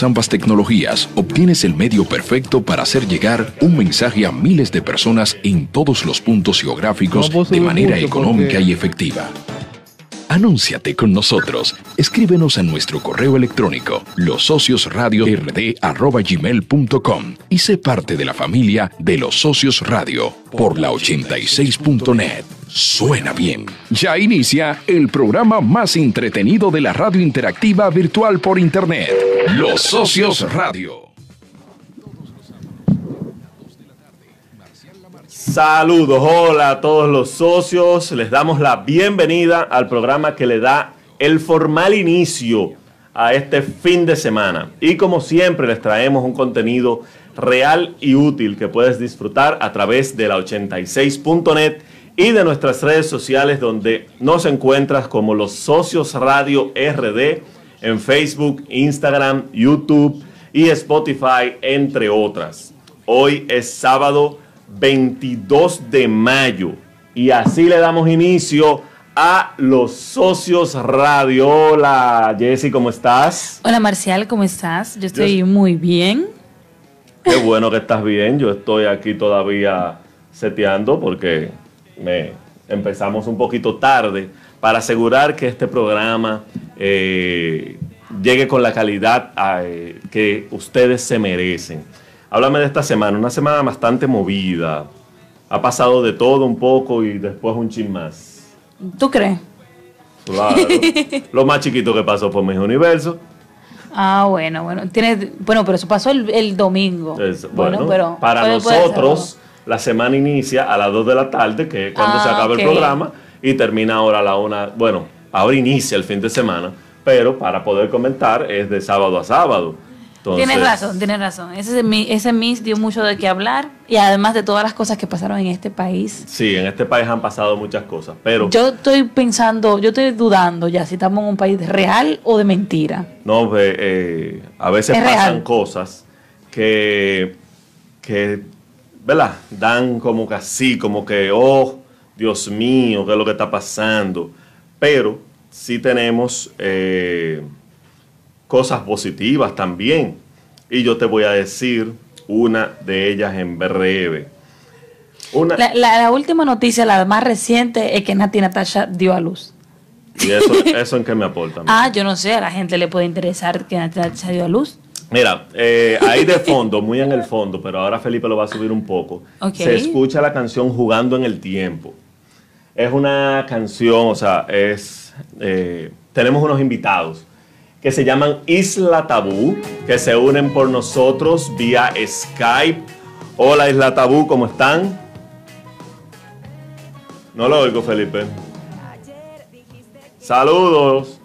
Ambas tecnologías, obtienes el medio perfecto para hacer llegar un mensaje a miles de personas en todos los puntos geográficos de manera económica y efectiva. Anúnciate con nosotros. Escríbenos a nuestro correo electrónico losociosradiord@gmail.com y sé parte de la familia de los socios radio por la 86.net. Suena bien. Ya inicia el programa más entretenido de la radio interactiva virtual por internet. Los socios radio. Saludos, hola a todos los socios. Les damos la bienvenida al programa que le da el formal inicio a este fin de semana. Y como siempre les traemos un contenido real y útil que puedes disfrutar a través de la 86.net y de nuestras redes sociales donde nos encuentras como los socios radio RD en Facebook, Instagram, YouTube y Spotify, entre otras. Hoy es sábado 22 de mayo. Y así le damos inicio a los socios radio. Hola, Jessy, ¿cómo estás? Hola, Marcial, ¿cómo estás? Yo estoy muy bien. Qué bueno que estás bien. Yo estoy aquí todavía seteando porque me empezamos un poquito tarde para asegurar que este programa eh, llegue con la calidad eh, que ustedes se merecen. Háblame de esta semana, una semana bastante movida. Ha pasado de todo un poco y después un chin más. ¿Tú crees? Claro. Lo más chiquito que pasó fue mi universo. Ah, bueno, bueno. Tiene, bueno, pero eso pasó el, domingo. bueno, pero para nosotros la semana inicia a las 2 de la tarde, que es cuando se ah, acaba el programa, y termina ahora a la 1. Bueno, ahora inicia el fin de semana, pero para poder comentar es de sábado a sábado tienes razón, tienes razón. Ese, ese Miss dio mucho de qué hablar y además de todas las cosas que pasaron en este país. Sí, en este país han pasado muchas cosas, pero... Yo estoy pensando, yo estoy dudando ya si estamos en un país real o de mentira. No, eh, a veces pasan cosas que, que, ¿verdad? Dan como que así, como que, oh, Dios mío, ¿qué es lo que está pasando? Pero sí tenemos... Eh, cosas positivas también. Y yo te voy a decir una de ellas en breve. Una, la, última noticia, la más reciente, es que Nati Natasha dio a luz. ¿Y eso, eso en qué me aporta? ah, yo no sé, a la gente le puede interesar que Nati Natasha dio a luz. Mira, eh, ahí de fondo, muy en el fondo, pero ahora Felipe lo va a subir un poco. Se escucha la canción Jugando en el Tiempo. Es una canción, o sea, es. Eh, tenemos unos invitados que se llaman Isla Tabú, que se unen por nosotros vía Skype. Hola Isla Tabú, ¿cómo están? No lo oigo, Felipe. Saludos.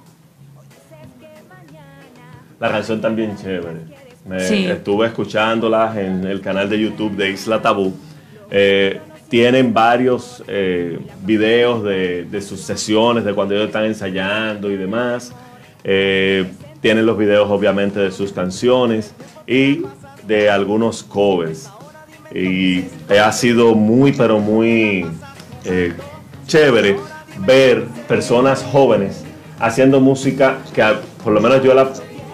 La canción también chévere. Me Estuve escuchándolas en el canal de YouTube de Isla Tabú. Eh, tienen varios eh, videos de, de, sus sesiones, de cuando ellos están ensayando y demás. Eh, tienen los videos obviamente de sus canciones y de algunos covers. Y ha sido muy, pero muy eh, chévere ver personas jóvenes haciendo música que por lo menos yo la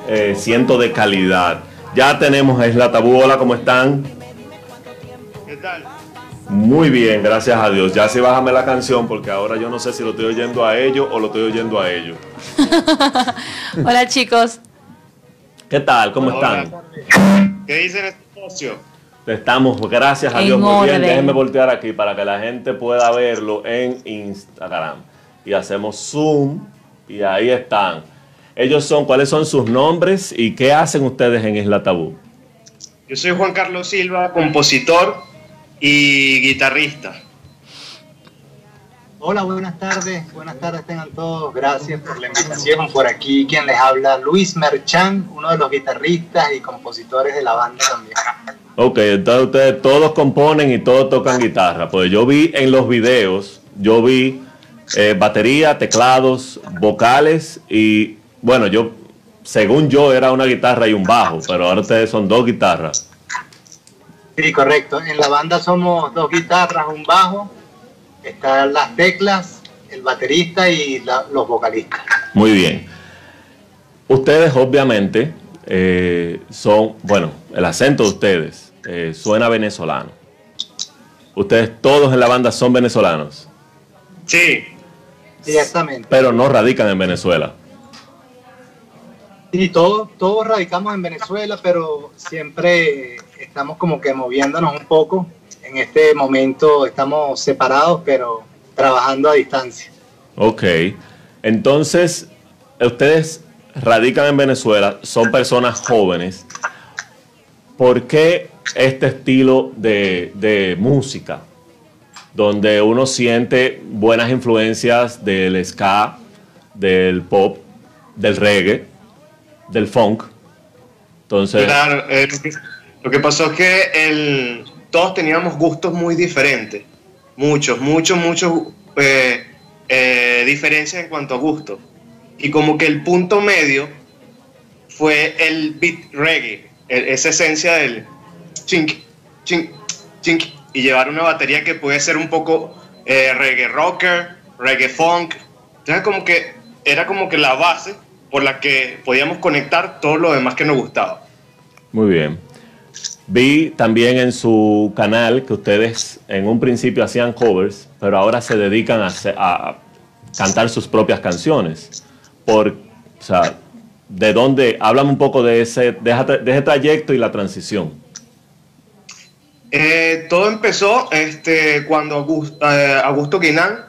eh, siento de calidad. Ya tenemos a Isla Tabú, hola, ¿cómo están? ¿Qué tal? Muy bien, gracias a Dios. Ya sí bájame la canción porque ahora yo no sé si lo estoy oyendo a ellos o lo estoy oyendo a ellos. Hola chicos. ¿Qué tal? ¿Cómo están? ¿Qué dicen este socio? Estamos, gracias a Dios, muy bien. Déjenme voltear aquí para que la gente pueda verlo en Instagram. Y hacemos zoom y ahí están. Ellos son, ¿cuáles son sus nombres y qué hacen ustedes en Isla Tabú? Yo soy Juan Carlos Silva, compositor y guitarrista. Hola, buenas tardes. Buenas tardes tengan todos. Gracias por la invitación. Por aquí quien les habla, Luis Merchan, uno de los guitarristas y compositores de la banda también. Ok, entonces ustedes todos componen y todos tocan guitarra. Pues yo vi en los videos, yo vi eh, batería, teclados, vocales y bueno, yo, según yo, era una guitarra y un bajo, pero ahora ustedes son dos guitarras. Sí, correcto. En la banda somos dos guitarras, un bajo están las teclas, el baterista y los vocalistas. Muy bien. Ustedes obviamente eh, son, bueno, el acento de ustedes eh, suena venezolano. Ustedes todos en la banda son venezolanos. Sí. Exactamente. Pero no radican en Venezuela. Sí, todos, todos radicamos en Venezuela, pero siempre estamos como que moviéndonos un poco. En este momento estamos separados, pero trabajando a distancia. Ok. Entonces, ustedes radican en Venezuela, son personas jóvenes. ¿Por qué este estilo de, música? Donde uno siente buenas influencias del ska, del pop, del reggae, del funk. Entonces. Claro, eh, lo que pasó es que todos teníamos gustos muy diferentes. Muchos, muchos, muchos eh, eh, diferencias en cuanto a gustos. Y como que el punto medio fue el beat reggae, esa esencia del chink, chink, chink, y llevar una batería que puede ser un poco reggae rocker, reggae funk. Entonces como que era como que la base por la que podíamos conectar todo lo demás que nos gustaba. Muy bien. Vi también en su canal que ustedes en un principio hacían covers, pero ahora se dedican a, a cantar sus propias canciones por, o sea, de dónde, háblame un poco de ese, de, ese trayecto y la transición. Eh, todo empezó este, cuando Augusto, eh, Augusto Guinán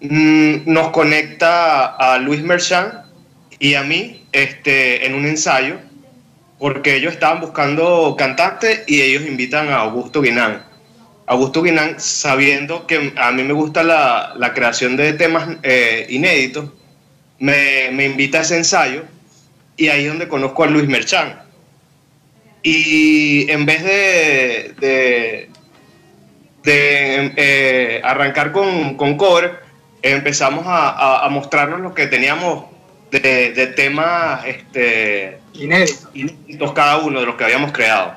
mm, nos conecta a Luis Merchant y a mí este, en un ensayo, porque ellos estaban buscando cantantes y ellos invitan a Augusto Guinán. Augusto Guinán, sabiendo que a mí me gusta la, la creación de temas eh, inéditos, me, invita a ese ensayo y ahí es donde conozco a Luis Merchán. Y en vez de, de, eh, arrancar con, con cover, empezamos a, mostrarnos lo que teníamos de, temas este, inéditos. cada uno de los que habíamos creado.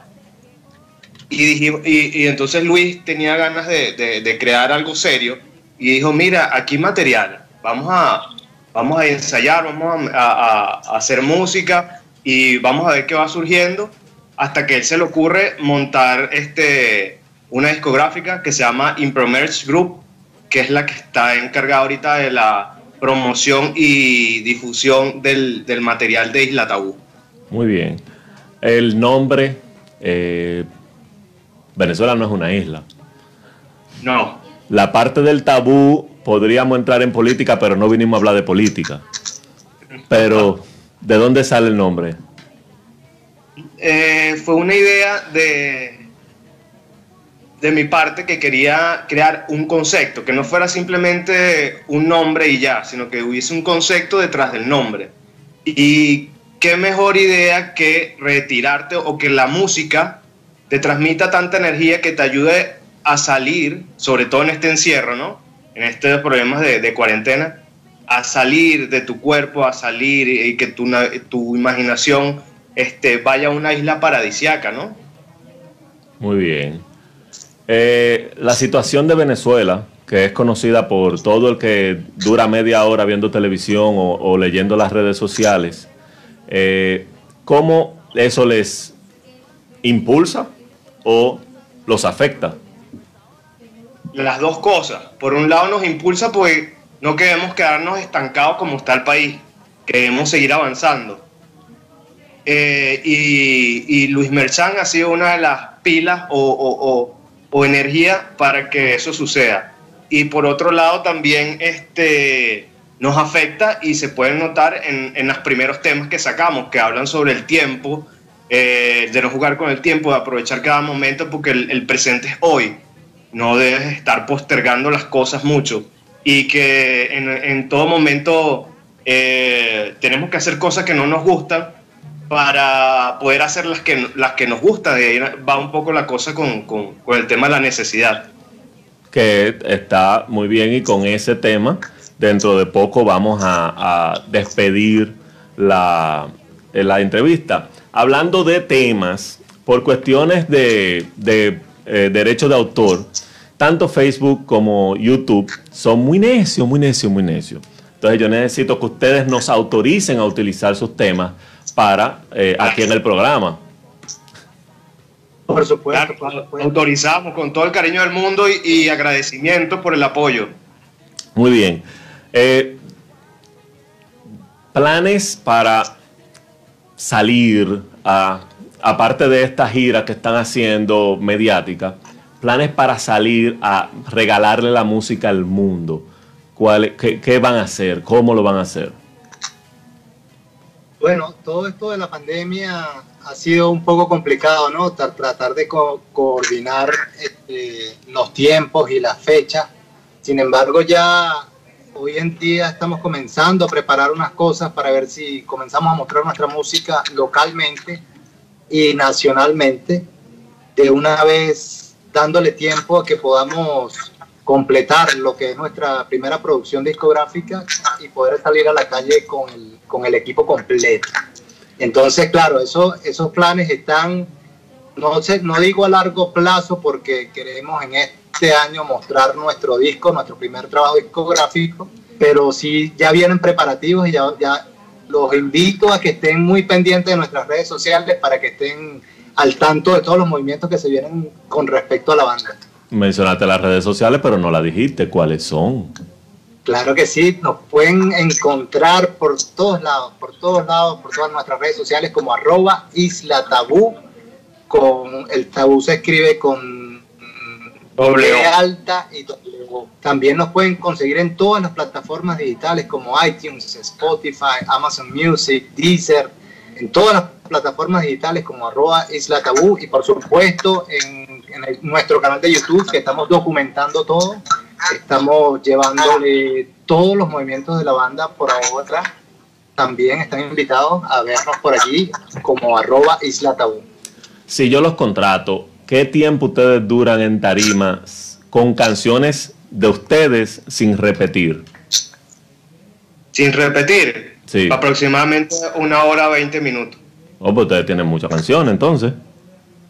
Y, y, entonces Luis tenía ganas de, de, crear algo serio y dijo, mira, aquí material, vamos a, vamos a ensayar, vamos a, hacer música y vamos a ver qué va surgiendo hasta que él se le ocurre montar este, una discográfica que se llama Impromerge Group, que es la que está encargada ahorita de la promoción y difusión del, material de Isla Tabú. Muy bien. El nombre, eh, Venezuela no es una isla. No. La parte del tabú podríamos entrar en política, pero no vinimos a hablar de política. Pero, ¿de dónde sale el nombre? Eh, fue una idea de, de mi parte que quería crear un concepto, que no fuera simplemente un nombre y ya, sino que hubiese un concepto detrás del nombre. Y qué mejor idea que retirarte o que la música te transmita tanta energía que te ayude a salir, sobre todo en este encierro, ¿no? en estos problemas de, cuarentena, a salir de tu cuerpo, a salir y que tu, tu imaginación este, vaya a una isla paradisiaca, ¿no? Muy bien. Eh, la situación de Venezuela, que es conocida por todo el que dura media hora viendo televisión o, leyendo las redes sociales, eh, ¿cómo eso les impulsa o los afecta? las dos cosas. Por un lado nos impulsa porque no queremos quedarnos estancados como está el país, queremos seguir avanzando. Eh, y, Luis Merchán ha sido una de las pilas o, energía para que eso suceda. Y por otro lado también este, nos afecta y se puede notar en, los primeros temas que sacamos, que hablan sobre el tiempo, eh, de no jugar con el tiempo, de aprovechar cada momento porque el presente es hoy no debes estar postergando las cosas mucho y que en, todo momento eh, tenemos que hacer cosas que no nos gustan para poder hacer las que, las que nos gustan. De ahí va un poco la cosa con, el tema de la necesidad. Que está muy bien y con ese tema dentro de poco vamos a, despedir la, la, entrevista. Hablando de temas, por cuestiones de, de eh, de autor, tanto Facebook como YouTube son muy necios, muy necios, muy necios. Entonces yo necesito que ustedes nos autoricen a utilizar sus temas para eh, aquí en el programa. Por supuesto, autorizamos con todo el cariño del mundo y, agradecimiento por el apoyo. Muy bien. Eh, planes para salir a, aparte de esta gira que están haciendo mediática, planes para salir a regalarle la música al mundo. ¿Cuál, qué, van a hacer? ¿Cómo lo van a hacer? Bueno, todo esto de la pandemia ha sido un poco complicado, ¿no? Tratar de coordinar este, los tiempos y las fechas. Sin embargo, ya hoy en día estamos comenzando a preparar unas cosas para ver si comenzamos a mostrar nuestra música localmente y nacionalmente, de una vez dándole tiempo a que podamos completar lo que es nuestra primera producción discográfica y poder salir a la calle con el, con el equipo completo. Entonces, claro, eso, esos planes están, no, sé, no digo a largo plazo porque queremos en este año mostrar nuestro disco, nuestro primer trabajo discográfico, pero sí ya vienen preparativos y ya, ya los invito a que estén muy pendientes de nuestras redes sociales para que estén al tanto de todos los movimientos que se vienen con respecto a la banda. Mencionaste las redes sociales, pero no la dijiste. ¿Cuáles son? Claro que sí, nos pueden encontrar por todos lados, por todos lados, por todas nuestras redes sociales como arroba isla tabú, con el tabú se escribe con doble alta y También nos pueden conseguir en todas las plataformas digitales como iTunes, Spotify, Amazon Music, Deezer, en todas las plataformas digitales como arroba isla tabú y por supuesto en, en nuestro canal de YouTube que estamos documentando todo Estamos llevándole todos los movimientos de la banda por ahora. También están invitados a vernos por allí como arroba Isla Tabú. Si yo los contrato, ¿qué tiempo ustedes duran en tarimas con canciones de ustedes sin repetir? Sin repetir. Sí. Aproximadamente una hora veinte minutos. Oh, pues ustedes tienen muchas canciones entonces.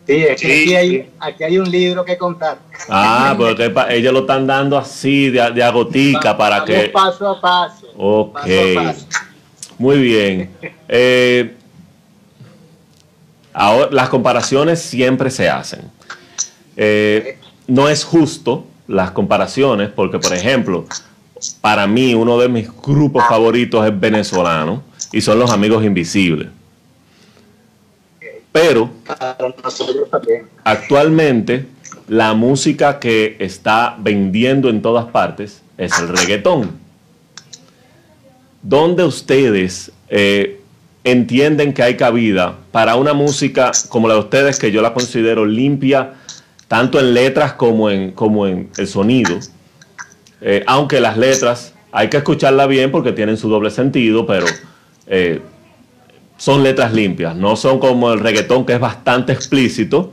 Sí, aquí, hay, aquí hay un libro que contar. Ah, porque ellos lo están dando así, de, de agotica, para que... Paso a paso. Ok. Muy bien. Eh, ahora, las comparaciones siempre se hacen. Eh, no es justo las comparaciones, porque, por ejemplo, para mí uno de mis grupos favoritos es venezolano y son los Amigos Invisibles. Pero actualmente la música que está vendiendo en todas partes es el reggaetón. ¿Dónde ustedes eh, entienden que hay cabida para una música como la de ustedes, que yo la considero limpia, tanto en letras como en, como en el sonido? Eh, aunque las letras hay que escucharla bien porque tienen su doble sentido, pero eh, son letras limpias, no son como el reggaetón que es bastante explícito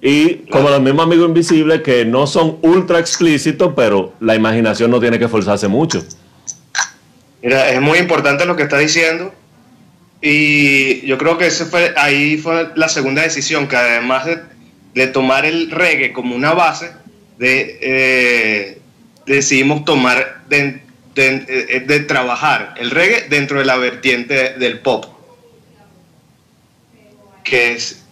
y como los mismos amigos invisibles que no son ultra explícitos, pero la imaginación no tiene que forzarse mucho. Mira, es muy importante lo que está diciendo y yo creo que ese fue, ahí fue la segunda decisión, que además de, tomar el reggae como una base, de, eh, decidimos tomar de, de, trabajar el reggae dentro de la vertiente del pop que es,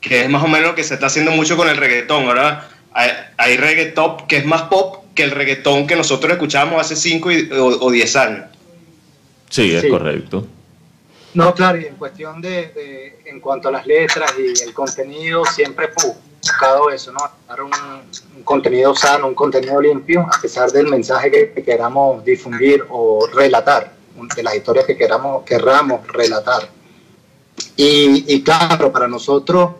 que es más o menos lo que se está haciendo mucho con el reggaetón. Ahora hay, hay reggaetón que es más pop que el reggaetón que nosotros escuchábamos hace 5 o 10 años. Sí, es correcto. No, claro, y en cuestión de, en cuanto a las letras y el contenido, siempre he buscado eso, ¿no? Dar un, contenido sano, un contenido limpio, a pesar del mensaje que, queramos difundir o relatar, de las historias que queramos, querramos relatar. Y, claro, para nosotros,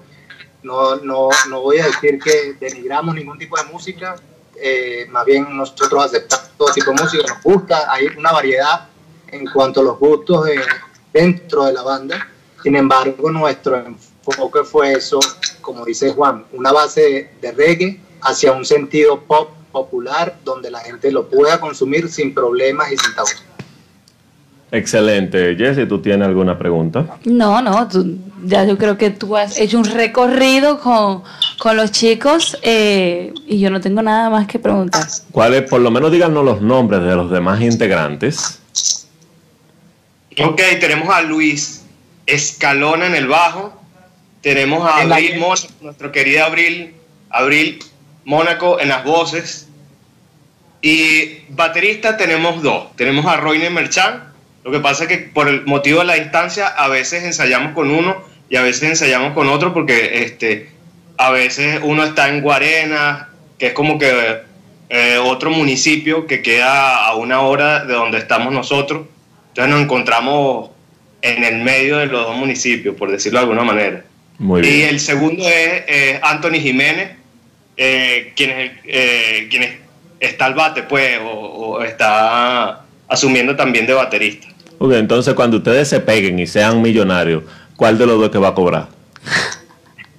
no, no, no, voy a decir que denigramos ningún tipo de música, eh, más bien nosotros aceptamos todo tipo de música, nos gusta, hay una variedad en cuanto a los gustos dentro de la banda. Sin embargo, nuestro enfoque fue eso, como dice Juan, una base de reggae hacia un sentido pop popular donde la gente lo pueda consumir sin problemas y sin tabú. Excelente. Jesse, ¿tú tienes alguna pregunta? No, no, ya yo creo que tú has hecho un recorrido con, los chicos eh, y yo no tengo nada más que preguntar. ¿Cuáles? Por lo menos díganos los nombres de los demás integrantes. Ok, tenemos a Luis Escalona en el bajo. Tenemos a Abril Mónaco, nuestro querido Abril, Abril Mónaco en las voces. Y baterista tenemos dos. Tenemos a Roine Merchant. Lo que pasa es que por el motivo de la distancia a veces ensayamos con uno y a veces ensayamos con otro porque este, a veces uno está en Guarena, que es como que eh, otro municipio que queda a una hora de donde estamos nosotros. Entonces nos encontramos en el medio de los dos municipios, por decirlo de alguna manera. Y el segundo es Anthony Jiménez, eh, quien, es, eh, quien está al bate, pues, o, está asumiendo también de baterista. Ok, entonces cuando ustedes se peguen y sean millonarios, ¿cuál de los dos que va a cobrar?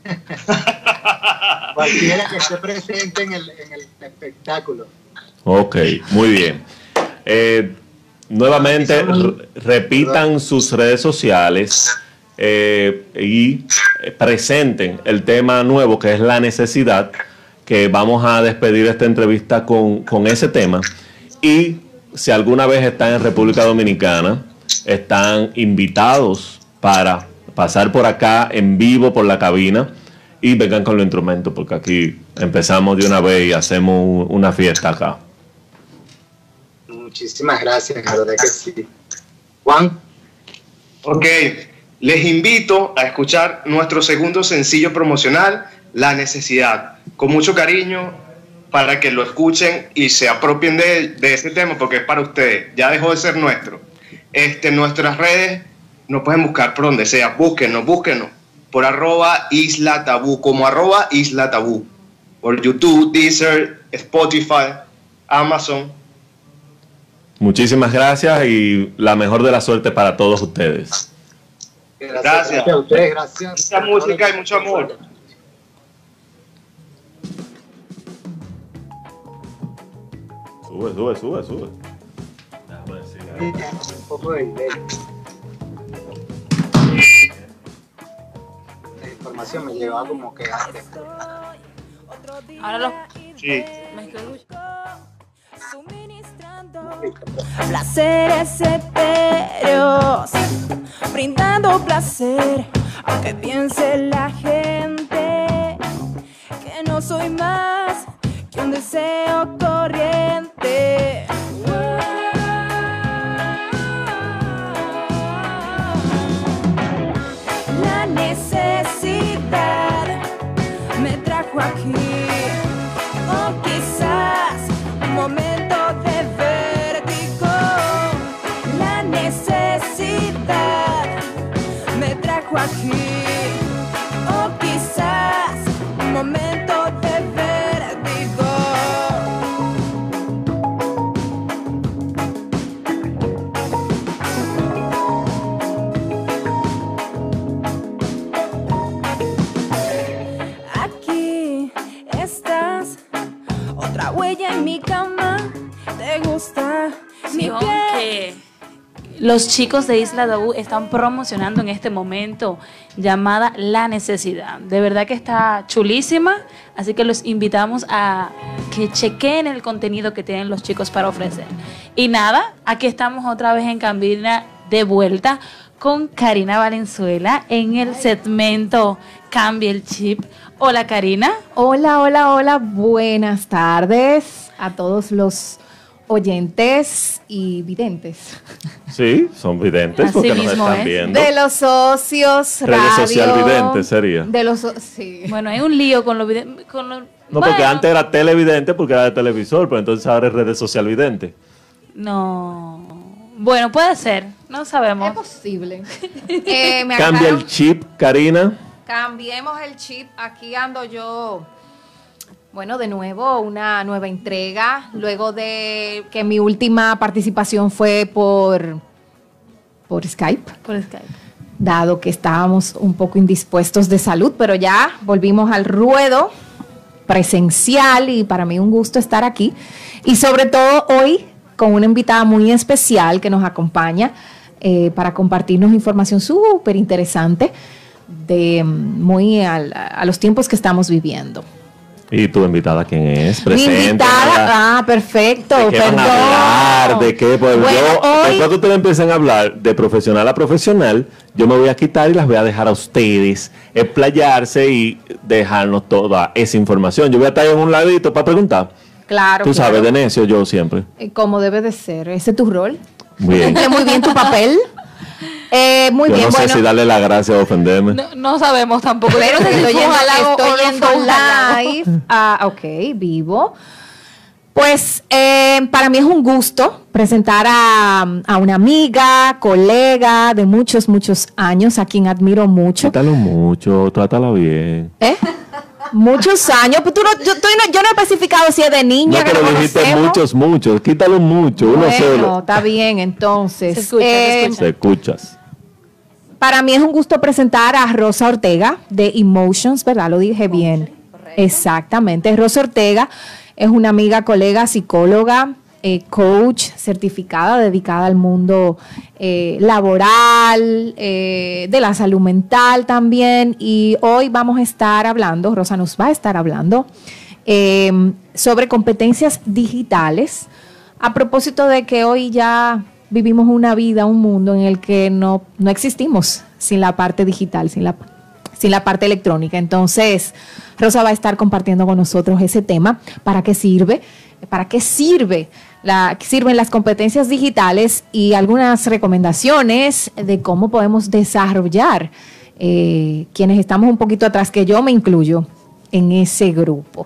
Cualquiera que esté presente en el, en el espectáculo. Ok, muy bien. Eh, nuevamente, repitan sus redes sociales eh, y presenten el tema nuevo que es la necesidad, que vamos a despedir esta entrevista con, con ese tema. Y si alguna vez están en República Dominicana, están invitados para pasar por acá en vivo por la cabina y vengan con los instrumentos, porque aquí empezamos de una vez y hacemos una fiesta acá. Muchísimas gracias, la verdad que sí. Juan. Ok, les invito a escuchar nuestro segundo sencillo promocional, La Necesidad, con mucho cariño para que lo escuchen y se apropien de, de ese tema porque es para ustedes, ya dejó de ser nuestro. Este, nuestras redes nos pueden buscar por donde sea, búsquenos, búsquenos por arroba Isla Tabú, como arroba Isla Tabú, por YouTube, Deezer, Spotify, Amazon. Muchísimas gracias y la mejor de la suerte para todos ustedes. Gracias. a ustedes, gracias. Mucha música y mucho amor. Sube, sube, sube, sube. Un poco de información me lleva como que antes. Ahora lo. Sí. Placeres etéreos, brindando placer, aunque piense la gente que no soy más que un deseo corriente. Los chicos de Isla Dabú están promocionando en este momento llamada La Necesidad. De verdad que está chulísima, así que los invitamos a que chequen el contenido que tienen los chicos para ofrecer. Y nada, aquí estamos otra vez en Cambina de vuelta con Karina Valenzuela en el segmento Cambia el Chip. Hola Karina. Hola, hola, hola. Buenas tardes a todos los oyentes y videntes. Sí, son videntes porque nos están viendo. De los socios, Redes social videntes sería. De los sí. Bueno, hay un lío con los videntes. no, porque antes era televidente porque era de televisor, pero entonces ahora es redes social vidente. No. Bueno, puede ser, no sabemos. Es posible. Eh, Cambia el chip, Karina. Cambiemos el chip. Aquí ando yo bueno, de nuevo, una nueva entrega, luego de que mi última participación fue por, por Skype. Por Skype. Dado que estábamos un poco indispuestos de salud, pero ya volvimos al ruedo presencial y para mí un gusto estar aquí. Y sobre todo hoy con una invitada muy especial que nos acompaña eh, para compartirnos información súper interesante de muy a los tiempos que estamos viviendo. ¿Y tu invitada quién es? Mi invitada, ah, perfecto, ¿De qué perdón. van a hablar? ¿De qué? Pues Bueno, yo, hoy- después que ustedes empiecen a hablar de profesional a profesional, yo me voy a quitar y las voy a dejar a ustedes explayarse y dejarnos toda esa información. Yo voy a estar en un ladito para preguntar. Claro, Tú claro. sabes, de necio yo siempre. Eh, Como debe de ser, ese es tu rol. Bien. Cumple muy bien tu papel. Eh, muy yo bien, no sé bueno. si darle la gracia o ofenderme. No, no sabemos tampoco. Pero te estoy yendo, estoy yendo live. Ah, ok, vivo. Pues eh, para mí es un gusto presentar a, a una amiga, colega de muchos, muchos años, a quien admiro mucho. Trátalo mucho, trátala bien. ¿Eh? Muchos años. Pues tú no- yo, tú no- yo no he especificado si es de niña. No, que pero nos dijiste conocemos. muchos, muchos. Quítalo mucho, uno Bueno, solo. está bien, entonces. Se escucha, se escucha. Se escuchas. Para mí es un gusto presentar a Rosa Ortega de Emotions, ¿verdad? Lo dije bien. Exactamente. Rosa Ortega es una amiga, colega, psicóloga, eh, coach certificada, dedicada al mundo eh, laboral, eh, de la salud mental también. Y hoy vamos a estar hablando, Rosa nos va a estar hablando sobre competencias digitales. A propósito de que hoy ya vivimos una vida, un mundo en el que no, no existimos sin la parte digital, sin la, sin la parte electrónica. Entonces, Rosa va a estar compartiendo con nosotros ese tema. ¿Para qué sirve? ¿Para qué sirve? La, sirven las competencias digitales y algunas recomendaciones de cómo podemos desarrollar eh, quienes estamos un poquito atrás, que yo me incluyo en ese grupo.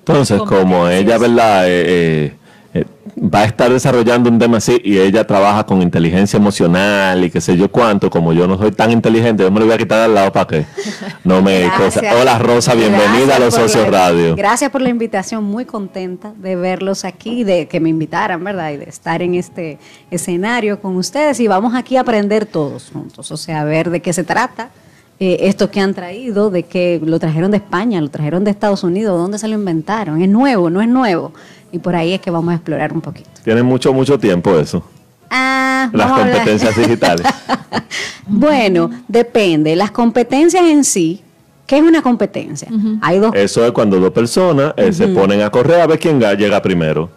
Entonces, como ella, ¿verdad? Eh, eh, eh, va a estar desarrollando un tema así y ella trabaja con inteligencia emocional y qué sé yo cuánto, como yo no soy tan inteligente, yo me lo voy a quitar al lado para que no me... Cosa- Hola Rosa, bienvenida a los Socios la- Radio. Gracias por la invitación, muy contenta de verlos aquí, de que me invitaran, ¿verdad? Y de estar en este escenario con ustedes y vamos aquí a aprender todos juntos, o sea, a ver de qué se trata. eh, esto que han traído, de que lo trajeron de España, lo trajeron de Estados Unidos, ¿dónde se lo inventaron? ¿Es nuevo? ¿No es nuevo? Y por ahí es que vamos a explorar un poquito. Tiene mucho, mucho tiempo eso, Ah, las competencias digitales. Bueno, depende. Las competencias en sí, ¿qué es una competencia? Hay dos. Eso es cuando dos personas eh, se ponen a correr a ver quién ga- llega primero.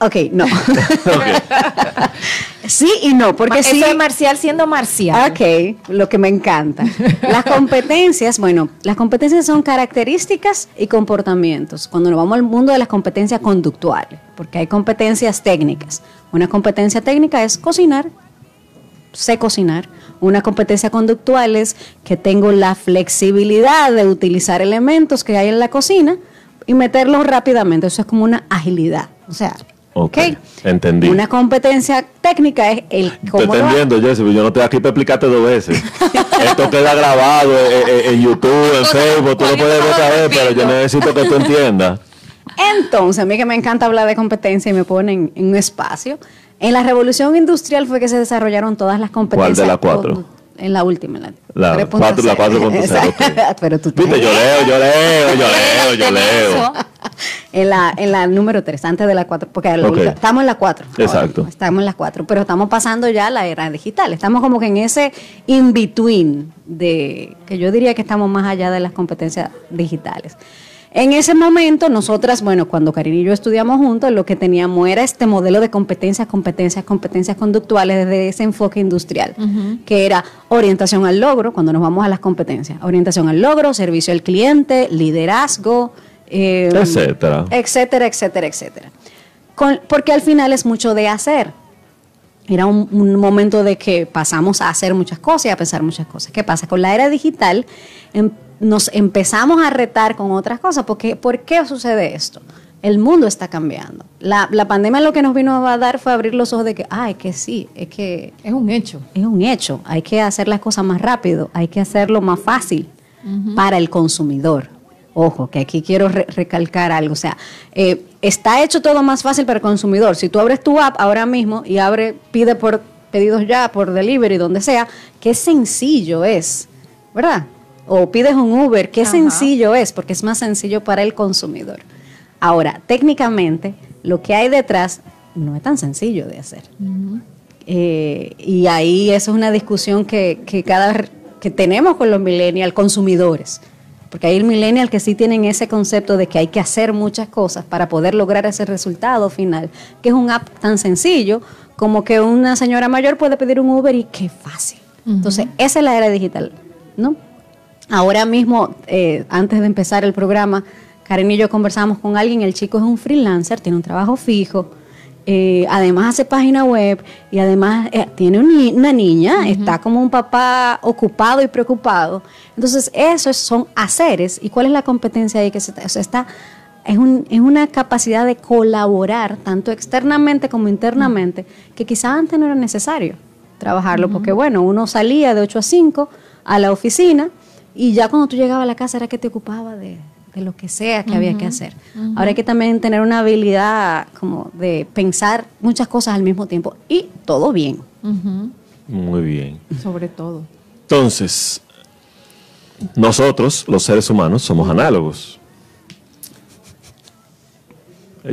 Ok, no. Ok. sí y no, porque Eso sí. es marcial siendo marcial. Ok, lo que me encanta. Las competencias, bueno, las competencias son características y comportamientos. Cuando nos vamos al mundo de las competencias conductuales, porque hay competencias técnicas. Una competencia técnica es cocinar, sé cocinar. Una competencia conductual es que tengo la flexibilidad de utilizar elementos que hay en la cocina y meterlos rápidamente. Eso es como una agilidad. O sea, Ok, ok. entendí. Una competencia técnica es el Te cómo lo entendiendo, Jessy, pero yo no estoy aquí para explicarte dos veces. Esto queda grabado en YouTube, en Facebook, tú lo puedes ver vez, pero yo necesito que tú entiendas. Entonces, a mí que me encanta hablar de competencia y me ponen en un espacio. En la revolución industrial fue que se desarrollaron todas las competencias. ¿Cuál de la cuatro? En la última, en la, La 3.0. cuatro- la 4.0, Exacto. ok. Pero tú Viste, yo leo, yo leo, yo leo, yo leo. en la, en la número 3, antes de la 4, porque la última- estamos en la 4. Exacto. Estamos en la 4, pero estamos pasando ya a la era digital. Estamos como que en ese in-between de que yo diría que estamos más allá de las competencias digitales. En ese momento, nosotras, bueno, cuando Karina y yo estudiamos juntos, lo que teníamos era este modelo de competencias, competencias, competencias conductuales desde ese enfoque industrial, que era orientación al logro, cuando nos vamos a las competencias, orientación al logro, servicio al cliente, liderazgo, eh, Etcétera. etcétera, etcétera, etcétera. Con- porque al final es mucho de hacer. Era un, un momento de que pasamos a hacer muchas cosas y a pensar muchas cosas. ¿Qué pasa? Con la era digital em- nos empezamos a retar con otras cosas. Porque, ¿Por qué sucede esto? El mundo está cambiando. La, la pandemia lo que nos vino a dar fue abrir los ojos de que, ah, es que sí, es que Es un hecho. es un hecho. Hay que hacer las cosas más rápido, hay que hacerlo más fácil para el consumidor. Ojo, que aquí quiero re- recalcar algo. O sea, eh, está hecho todo más fácil para el consumidor. Si tú abres tu app ahora mismo y abre, pide por pedidos ya, por delivery, donde sea, qué sencillo es, ¿verdad? O pides un Uber, qué Ajá. sencillo es, porque es más sencillo para el consumidor. Ahora, técnicamente, lo que hay detrás no es tan sencillo de hacer. Eh, y ahí eso es una discusión que, que cada que tenemos con los millennials, consumidores. Porque hay el millennial que sí tienen ese concepto de que hay que hacer muchas cosas para poder lograr ese resultado final, que es un app tan sencillo como que una señora mayor puede pedir un Uber y qué fácil. Entonces, esa es la era digital, ¿no? Ahora mismo, eh, antes de empezar el programa, Karen y yo conversamos con alguien, el chico es un freelancer, tiene un trabajo fijo, eh, además hace página web y además eh, tiene una niña, está como un papá ocupado y preocupado. Entonces, esos son haceres. ¿Y cuál es la competencia ahí que se está? O sea, está es, un, es, una capacidad de colaborar tanto externamente como internamente que quizás antes no era necesario trabajarlo, porque bueno, uno salía de 8 a 5 a la oficina y ya cuando tú llegabas a la casa era que te ocupaba de, de lo que sea que había que hacer. Ahora hay que también tener una habilidad como de pensar muchas cosas al mismo tiempo y todo bien. Muy bien. Sobre todo. Entonces, nosotros, los seres humanos, somos análogos.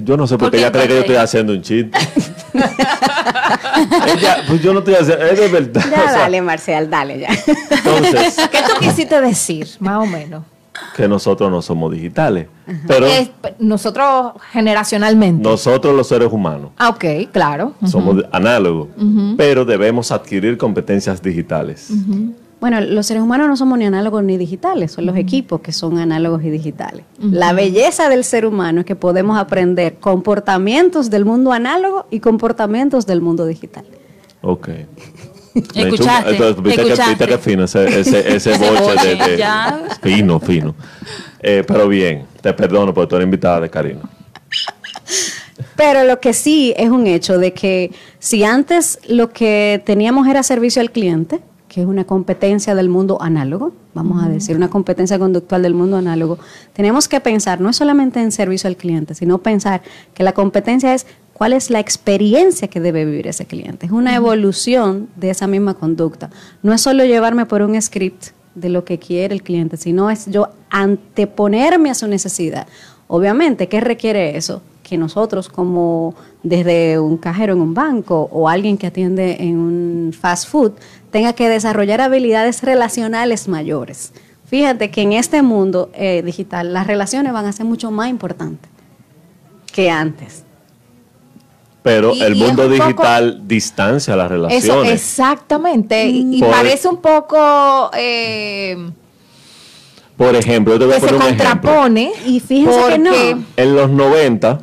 Yo no sé por, qué ella cree que yo estoy haciendo un chiste. ella, pues yo no estoy haciendo, es de verdad. Ya, dale, Marcial, dale ya. Entonces, ¿qué tú quisiste decir, más o menos? que nosotros no somos digitales. Pero nosotros generacionalmente. Nosotros los seres humanos. Ah, ok, claro. Somos análogos, pero debemos adquirir competencias digitales. Bueno, los seres humanos no somos ni análogos ni digitales, son los equipos que son análogos y digitales. La belleza del ser humano es que podemos aprender comportamientos del mundo análogo y comportamientos del mundo digital. Ok. Escuchaste. Entonces, viste, Que, que fino ese, ese, ese boche de, Fino, fino. Eh, pero bien, te perdono porque tú eres invitada de Karina. Pero lo que sí es un hecho de que si antes lo que teníamos era servicio al cliente, que es una competencia del mundo análogo, vamos a decir, una competencia conductual del mundo análogo, tenemos que pensar no solamente en servicio al cliente, sino pensar que la competencia es cuál es la experiencia que debe vivir ese cliente. Es una evolución de esa misma conducta. No es solo llevarme por un script de lo que quiere el cliente, sino es yo anteponerme a su necesidad. Obviamente, ¿qué requiere eso? Que nosotros como desde un cajero en un banco o alguien que atiende en un fast food tenga que desarrollar habilidades relacionales mayores. Fíjate que en este mundo eh, digital las relaciones van a ser mucho más importantes que antes. Pero el mundo digital distancia las relaciones. Eso, exactamente. Y, parece un poco... Eh, por ejemplo, yo te voy a poner un contrapone. Y fíjense que no. En los 90,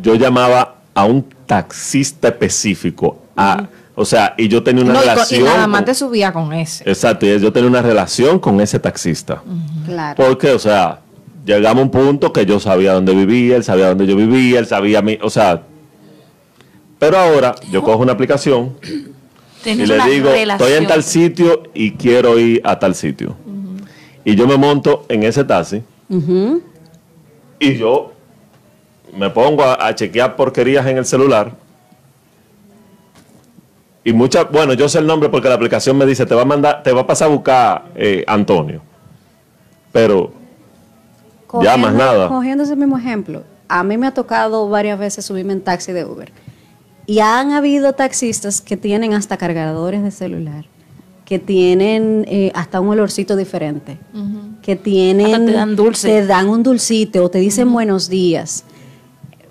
yo llamaba a un taxista específico. A, O sea, y yo tenía una relación. Y, nada más te subía con ese. Exacto, y yo tenía una relación con ese taxista. Claro. Porque, o sea, llegamos a un punto que yo sabía dónde vivía, él sabía dónde yo vivía, él sabía mi. O sea, pero ahora yo cojo una aplicación y le digo, estoy en tal sitio y quiero ir a tal sitio. Y yo me monto en ese taxi y yo me pongo a, chequear porquerías en el celular. Y muchas, bueno, yo sé el nombre porque la aplicación me dice, te va a mandar, te va a pasar a buscar eh, Antonio. Pero ya más nada. Cogiendo ese mismo ejemplo, a mí me ha tocado varias veces subirme en taxi de Uber. Y han habido taxistas que tienen hasta cargadores de celular, que tienen eh, hasta un olorcito diferente, que tienen... te dan dulce. Te dan un dulcito o te dicen buenos días.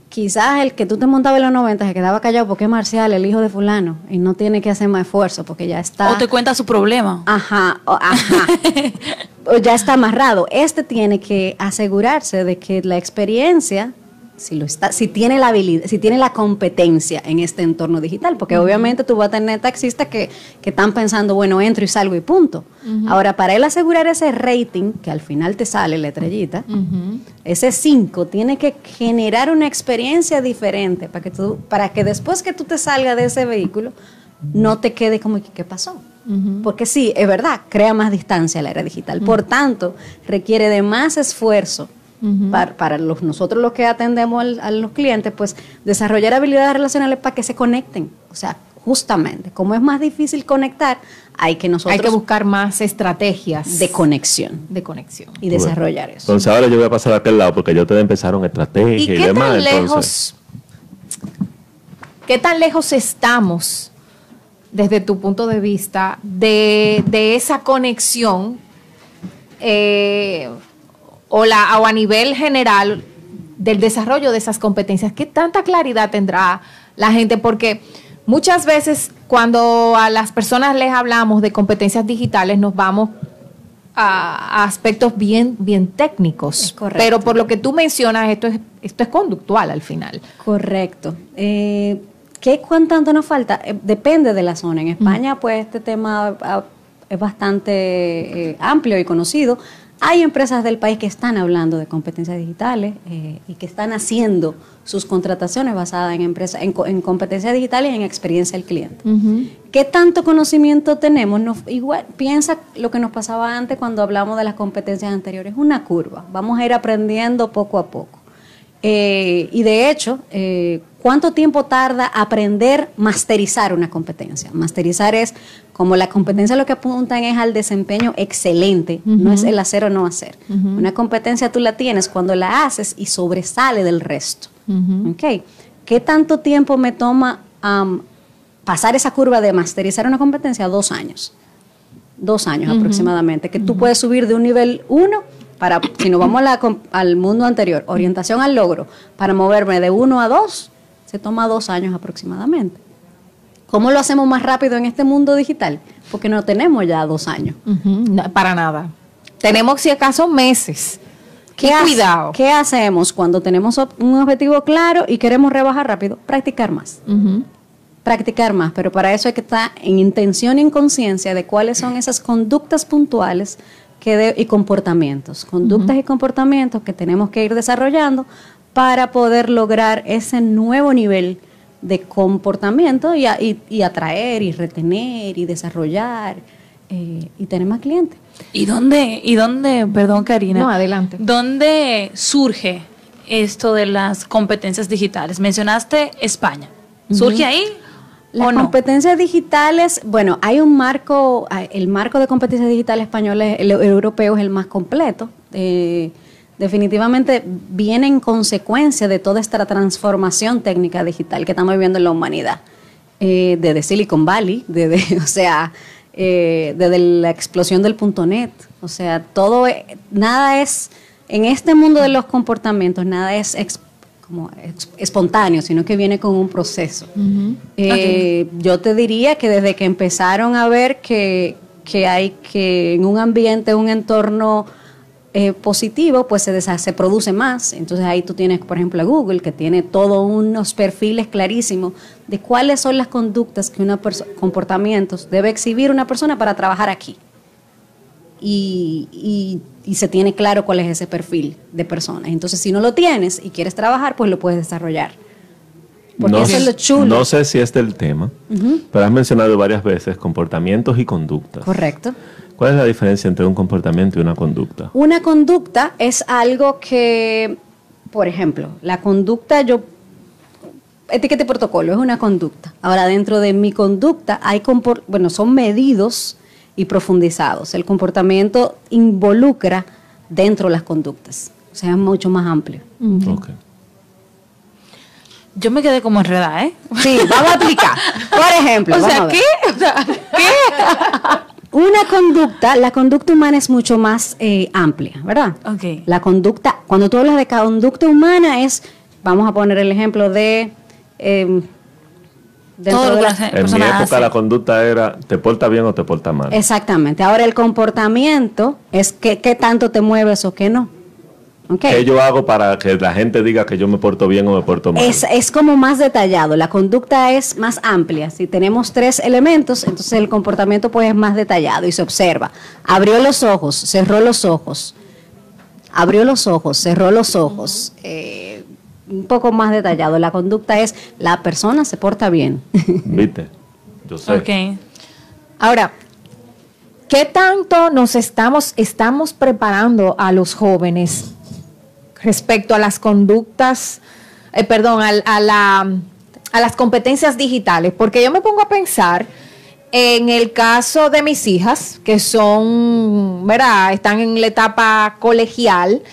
Quizás el que tú te montabas en los 90 se quedaba callado porque es Marcial, el hijo de fulano, y no tiene que hacer más esfuerzo porque ya está... O te cuenta su problema. Ajá, ajá. o ya está amarrado. Este tiene que asegurarse de que la experiencia si lo está, si tiene la habilidad, si tiene la competencia en este entorno digital, porque obviamente tú vas a tener taxistas que, están pensando, bueno, entro y salgo y punto. Ahora, para él asegurar ese rating, que al final te sale la estrellita, ese 5 tiene que generar una experiencia diferente para que, tú, para que después que tú te salgas de ese vehículo, no te quede como, ¿qué pasó? Porque sí, es verdad, crea más distancia la era digital. Por tanto, requiere de más esfuerzo para, los, nosotros los que atendemos a los clientes, pues desarrollar habilidades relacionales para que se conecten. O sea, justamente, como es más difícil conectar, hay que nosotros... Hay que buscar más estrategias. De conexión. De conexión. Y desarrollar eso. Entonces ahora yo voy a pasar a aquel lado porque ya ustedes empezaron estrategia y, qué demás. Tan lejos, ¿Qué tan lejos estamos, desde tu punto de vista, de, de esa conexión? Eh, o, la, o a nivel general del desarrollo de esas competencias? ¿Qué tanta claridad tendrá la gente? Porque muchas veces cuando a las personas les hablamos de competencias digitales nos vamos a, aspectos bien, bien técnicos. Pero por lo que tú mencionas, esto es, esto es conductual al final. Correcto. Eh, ¿Qué cuánto nos falta? Eh, depende de la zona. En España, pues este tema ah, es bastante eh, amplio y conocido. Hay empresas del país que están hablando de competencias digitales eh, y que están haciendo sus contrataciones basadas en, empresa, en, competencias digitales y en experiencia del cliente. ¿Qué tanto conocimiento tenemos? igual, piensa lo que nos pasaba antes cuando hablamos de las competencias anteriores, una curva. Vamos a ir aprendiendo poco a poco. Eh, y de hecho, eh, ¿cuánto tiempo tarda aprender masterizar una competencia? Masterizar es como la competencia lo que apuntan es al desempeño excelente, no es el hacer o no hacer. Una competencia tú la tienes cuando la haces y sobresale del resto. ¿Qué tanto tiempo me toma pasar esa curva de masterizar una competencia? Dos años. Dos años aproximadamente. Que tú puedes subir de un nivel 1 para, si nos vamos al mundo anterior, orientación al logro, para moverme de uno a dos, se toma dos años aproximadamente. ¿Cómo lo hacemos más rápido en este mundo digital? Porque no tenemos ya dos años. para nada. Tenemos, si acaso, meses. ¿Qué cuidado. ¿Qué hacemos cuando tenemos un objetivo claro y queremos rebajar rápido? Practicar más. Practicar más, pero para eso hay que estar en intención y en conciencia de cuáles son esas conductas puntuales que y comportamientos, conductas y comportamientos que tenemos que ir desarrollando para poder lograr ese nuevo nivel de comportamiento y, y, atraer y retener y desarrollar eh, y tener más clientes. ¿Y dónde, ¿Y dónde, perdón Karina? No, adelante. ¿Dónde surge esto de las competencias digitales? Mencionaste España. ¿Surge ahí? Las competencias digitales, bueno, hay un marco, el marco de competencias digitales españoles, el, europeo es el más completo. Eh, definitivamente viene en consecuencia de toda esta transformación técnica digital que estamos viviendo en la humanidad. Eh, desde Silicon Valley, desde, o sea, eh, desde la explosión del punto net. O sea, todo, nada es, en este mundo de los comportamientos, nada es como espontáneo, sino que viene con un proceso. Eh, yo te diría que desde que empezaron a ver que, que hay que en un ambiente, un entorno eh, positivo, pues se, se produce más. Entonces ahí tú tienes, por ejemplo, a Google, que tiene todos unos perfiles clarísimos de cuáles son las conductas que una comportamientos debe exhibir una persona para trabajar aquí. Y, y se tiene claro cuál es ese perfil de personas. Entonces, si no lo tienes y quieres trabajar, pues lo puedes desarrollar. Porque no, eso es lo chulo. No sé si es del tema, pero has mencionado varias veces comportamientos y conductas. Correcto. ¿Cuál es la diferencia entre un comportamiento y una conducta? Una conducta es algo que, por ejemplo, la conducta, yo etiqueta y protocolo, es una conducta. Ahora, dentro de mi conducta hay, bueno, son medidos y profundizados. El comportamiento involucra dentro las conductas, o sea, es mucho más amplio. Yo me quedé como enredada, ¿eh? Sí, vamos a aplicar. Por ejemplo, o sea, ¿qué? ¿qué? Una conducta, la conducta humana es mucho más eh, amplia, ¿verdad? Ok. La conducta, cuando tú hablas de conducta humana es, vamos a poner el ejemplo de eh, en mi época la conducta era te porta bien o te porta mal. Exactamente. Ahora el comportamiento es que, qué tanto te mueves o qué no. Okay. ¿Qué yo hago para que la gente diga que yo me porto bien o me porto mal? Es, es como más detallado, la conducta es más amplia. Si tenemos tres elementos, entonces el comportamiento pues es más detallado y se observa. Abrió los ojos, cerró los ojos, abrió los ojos, cerró los ojos. Eh, un poco más detallado. La conducta es la persona se porta bien. Viste, yo sé. Ahora, ¿qué tanto nos estamos, estamos preparando a los jóvenes respecto a las conductas, eh, perdón, a, la, a las competencias digitales? Porque yo me pongo a pensar en el caso de mis hijas, que son, ¿verdad? Están en la etapa colegial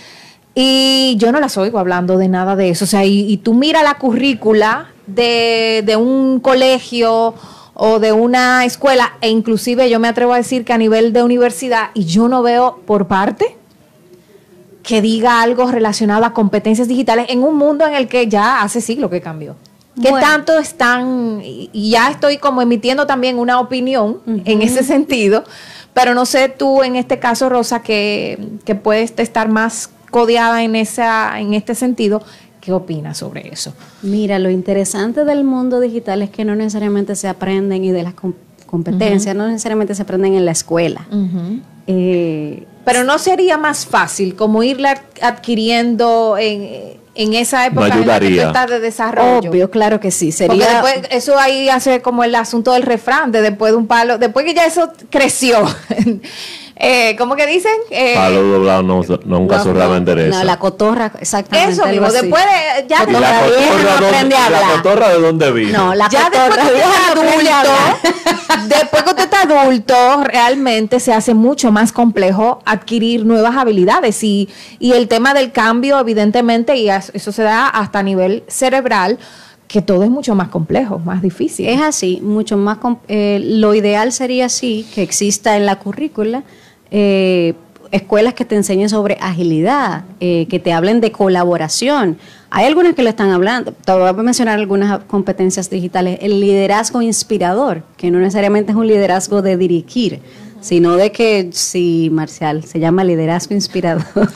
y yo no las oigo hablando de nada de eso. O sea, y, tú mira la currícula de, de, un colegio o de una escuela, e inclusive yo me atrevo a decir que a nivel de universidad, y yo no veo por parte que diga algo relacionado a competencias digitales en un mundo en el que ya hace siglo que cambió. ¿Qué tanto están, y ya estoy como emitiendo también una opinión en ese sentido, pero no sé tú en este caso, Rosa, que, que puedes estar más codeada en, esa, en este sentido, ¿qué opinas sobre eso? Mira, lo interesante del mundo digital es que no necesariamente se aprenden y de las competencias, no necesariamente se aprenden en la escuela. Eh, pero no sería más fácil como irla adquiriendo en en esa época no de desarrollo. Obvio, claro que sí. Sería... eso ahí hace como el asunto del refrán, de después de un palo, después que ya eso creció. eh, ¿Cómo que dicen? Eh, palo doblado no, nunca no, no, No, la cotorra, exactamente. Eso mismo, después de, ya de la, cotorra, no aprende a hablar. ¿La cotorra de dónde vino? No, la ya cotorra después que adulto, después que usted está adulto, realmente se hace mucho más complejo adquirir nuevas habilidades y, y el tema del cambio, evidentemente, y eso se da hasta a nivel cerebral, que todo es mucho más complejo, más difícil. Es así, mucho más. Eh, lo ideal sería así, que exista en la currícula. Eh, escuelas que te enseñen sobre agilidad, eh, que te hablen de colaboración. Hay algunas que lo están hablando. Te voy a mencionar algunas competencias digitales. El liderazgo inspirador, que no necesariamente es un liderazgo de dirigir, sino de que, sí, Marcial, se llama liderazgo inspirador. la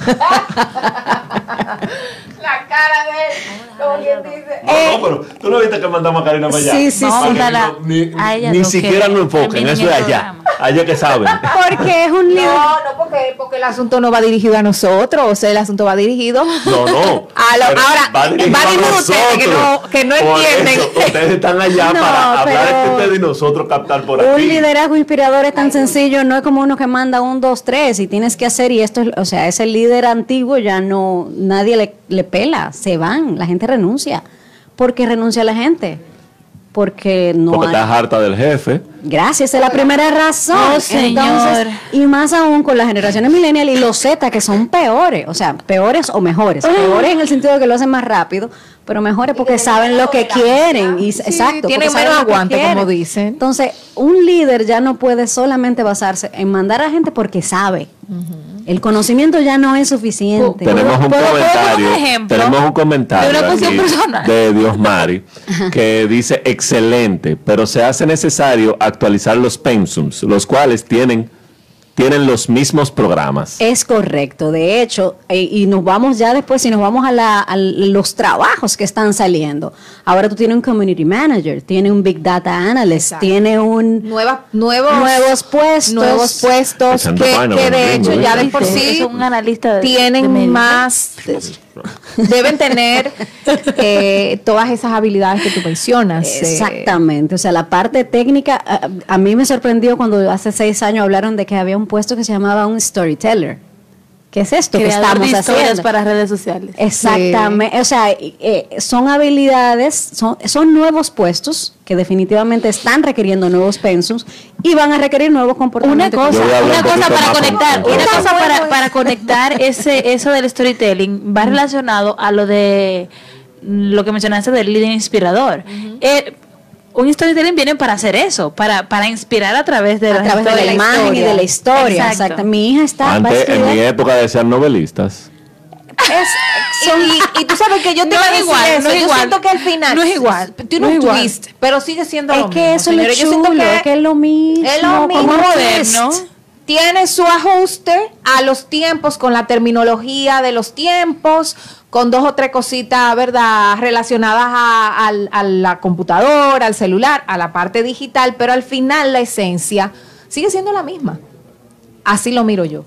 cara de él. No, no, pero tú no viste que mandamos a Karina para allá. Sí, sí, sí. ni, siquiera no enfoquen, eso es allá. Allá que saben. Porque es un líder. No, no, porque, porque el asunto no va dirigido a nosotros, o sea, el asunto va dirigido. No, no. A lo, ahora, va dirigido, va dirigido a ustedes que no, que no entienden. Eso, ustedes están allá no, para hablar de ustedes y nosotros captar por aquí. Un liderazgo inspirador es tan sencillo, no es como uno que manda un, dos, tres y tienes que hacer, y esto, o sea, ese líder antiguo ya no, nadie le, le pela, se van, la gente renuncia. ¿Por qué renuncia la gente? Porque no Porque estás harta del jefe. Gracias, es la primera razón. señor. y más aún con las generaciones millennial y los Z que son peores, o sea, peores o mejores. Peores en el sentido de que lo hacen más rápido, pero mejores porque saben lo que quieren. Y, exacto. Tienen menos aguante, como dicen. Entonces, un líder ya no puede solamente basarse en mandar a gente porque sabe. El conocimiento ya no es suficiente. Tenemos un comentario. tenemos un comentario de, de Dios Mari que dice excelente, pero se hace necesario actualizar los pensums, los cuales tienen tienen los mismos programas. Es correcto, de hecho, eh, y nos vamos ya después, si nos vamos a, la, a, los trabajos que están saliendo. Ahora tú tienes un community manager, tienes un big data analyst, tienes un Nueva, nuevos, nuevos puestos, nuevos puestos que, de hecho ya de por sí un analista tienen más deben tener eh, todas esas habilidades que tú mencionas. Eh. Exactamente, o sea, la parte técnica, a, a, mí me sorprendió cuando hace seis años hablaron de que había un puesto que se llamaba un storyteller. ¿Qué es esto Creador que estamos de haciendo? para redes sociales. Exactamente. Sí. O sea, eh, son habilidades, son, son nuevos puestos que definitivamente están requiriendo nuevos pensos y van a requerir nuevos comportamientos. Una cosa, una cosa para conectar, una cosa para, para conectar ese, eso del storytelling va relacionado a lo de lo que mencionaste del líder inspirador. Uh -huh. eh, un storytelling viene para hacer eso, para, para inspirar a través de a la, través de la, imagen y de la historia. Exacto. Exacto. Mi hija está. Antes, en mi época de ser novelistas. Es, son, y, y, tú sabes que yo te no decir igual, eso. No es yo igual. siento que al final no es igual. Tiene no un igual. twist, pero sigue siendo es lo que mismo. eso es lo Yo siento chulo, que es que es lo mismo. Es lo mismo. Como moderno. Tiene su ajuste a los tiempos, con la terminología de los tiempos, con dos o tres cositas, ¿verdad?, relacionadas a, a, a, la computadora, al celular, a la parte digital, pero al final la esencia sigue siendo la misma. Así lo miro yo.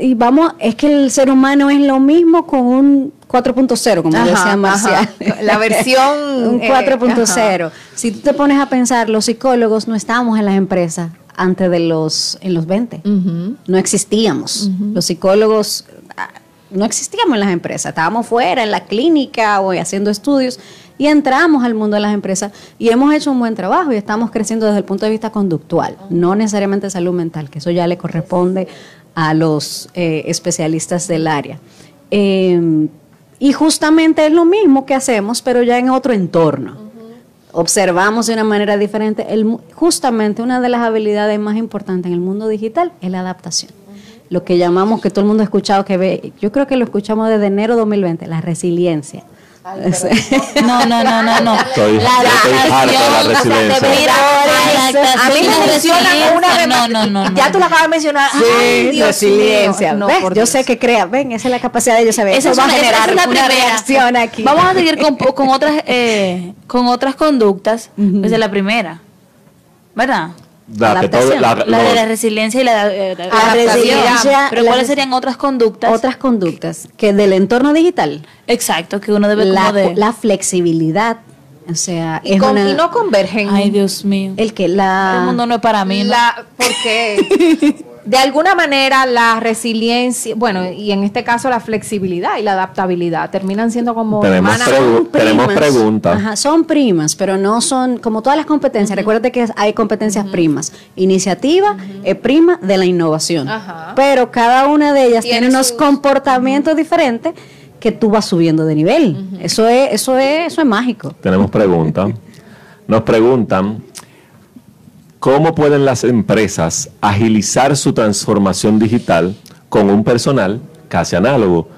Y vamos, es que el ser humano es lo mismo con un 4.0, como ajá, decía Marcial. Ajá. La versión un 4.0. Eh, si tú te pones a pensar, los psicólogos no estábamos en las empresas antes de los en los 20. Uh -huh. No existíamos. Uh -huh. Los psicólogos no existíamos en las empresas, estábamos fuera en la clínica o haciendo estudios y entramos al mundo de las empresas y hemos hecho un buen trabajo y estamos creciendo desde el punto de vista conductual, no necesariamente salud mental, que eso ya le corresponde a los eh, especialistas del área. Eh, y justamente es lo mismo que hacemos, pero ya en otro entorno. Observamos de una manera diferente. El, justamente una de las habilidades más importantes en el mundo digital es la adaptación lo que llamamos, que todo el mundo ha escuchado, que ve, yo creo que lo escuchamos desde enero 2020, la resiliencia. No, no, no, no, no. Estoy, La de la adaptación, resiliencia. Mira, A mí me mencionan una vez no, no, no, no. Ya tú lo acabas de mencionar. Ay, Dios resiliencia. No, Yo sé que crea, ven, esa es la capacidad de ellos saber. Esa Eso es va a una- generar es la una primera. reacción aquí. Vamos a seguir con, con otras eh, con otras conductas. Esa es la primera. ¿Verdad? La que todo- la- La de la resiliencia y la, eh, la- La adaptación. resiliencia, Pero la ¿cuáles serían otras conductas? Otras conductas que del entorno digital, Exacto, que uno debe la, como de... la flexibilidad, o sea, Y, es con- una- y no convergen. Ay, Dios mío. el que la El mundo no es para mí, ¿no? La, porque de alguna manera la resiliencia, bueno, y en este caso la flexibilidad y la adaptabilidad terminan siendo como Tenemos pregu- tenemos preguntas. Ajá, son primas, pero no son como todas las competencias. Recuerda que hay competencias primas. Iniciativa es prima de la innovación. Pero cada una de ellas Tiene tiene, unos sus- comportamientos diferentes que tú vas subiendo de nivel. Eso es eso es eso es mágico. Tenemos preguntas. Nos preguntan, ¿cómo pueden las empresas agilizar su transformación digital con un personal casi análogo?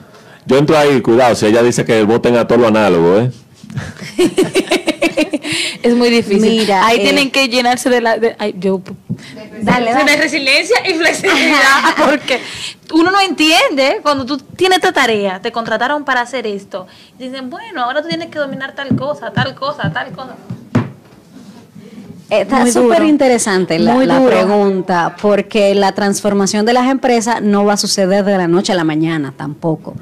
Yo entro ahí, cuidado, si ella dice que voten a todo lo análogo, ¿eh? Es muy difícil. Mira, Ahí eh, tienen que llenarse de la... de- ay, yo... Dale, de resiliencia y flexibilidad, porque uno no entiende cuando tú tienes esta tarea, te contrataron para hacer esto, y dicen, bueno, ahora tú tienes que dominar tal cosa, tal cosa, tal cosa. Está súper interesante la, pregunta, porque la transformación de las empresas no va a suceder de la noche a la mañana tampoco.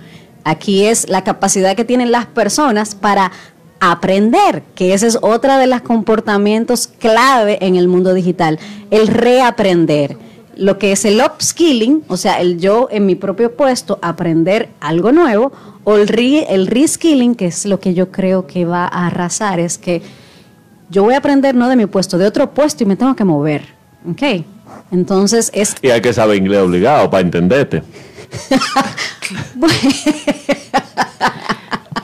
Aquí es la capacidad que tienen las personas para aprender, que ese es otra de los comportamientos clave en el mundo digital, el reaprender. Lo que es el upskilling, o sea, el yo en mi propio puesto aprender algo nuevo, o el, re, el reskilling, que es lo que yo creo que va a arrasar, es que yo voy a aprender no de mi puesto, de otro puesto y me tengo que mover. ¿Ok? Entonces es... Y hay que saber inglés obligado para entenderte.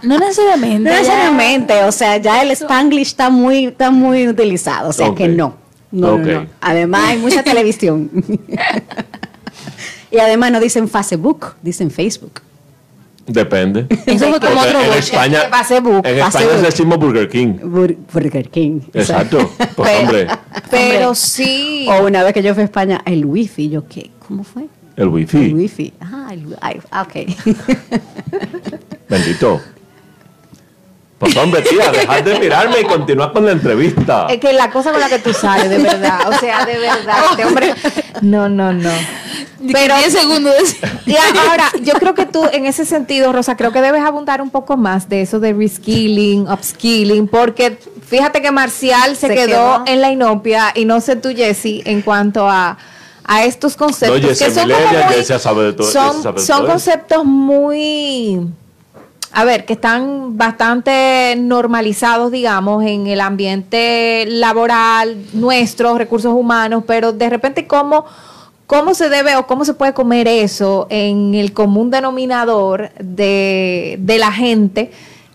No necesariamente. No ya- necesariamente, o sea, ya el Spanglish está muy, está muy utilizado, o sea que no. No, no, Ok. no. Además hay mucha televisión. y además no dicen Facebook, dicen Facebook. Depende. Eso fue como Porque otro en. España, Facebook, en España decimos Burger King. Bur- Burger King. Exacto. Pues Pero- hombre, Pero sí. O una vez que yo fui a España, el wifi, yo qué, ¿cómo fue? el El wifi. wifi. Ah, el ay, ah, ok. Bendito. Pues hombre, tía, dejad de mirarme y continuar con la entrevista. Es que la cosa con la que tú sales, de verdad. O sea, de verdad. Este hombre. No, no, no. Pero 10 segundos. Y ahora, yo creo que tú, en ese sentido, Rosa, creo que debes abundar un poco más de eso de reskilling, upskilling, porque fíjate que Marcial se, Se quedó, quedó. en la inopia y no sé tú, Jessy, en cuanto a, a estos conceptos. No, Jessie que son Millennial, como muy- sabe de todo- Son, Jessie sabe de son todo eso. conceptos muy. A ver, que están bastante normalizados, digamos, en el ambiente laboral, nuestros recursos humanos, pero de repente, ¿cómo, ¿cómo se debe o cómo se puede comer eso en el común denominador de, de la gente?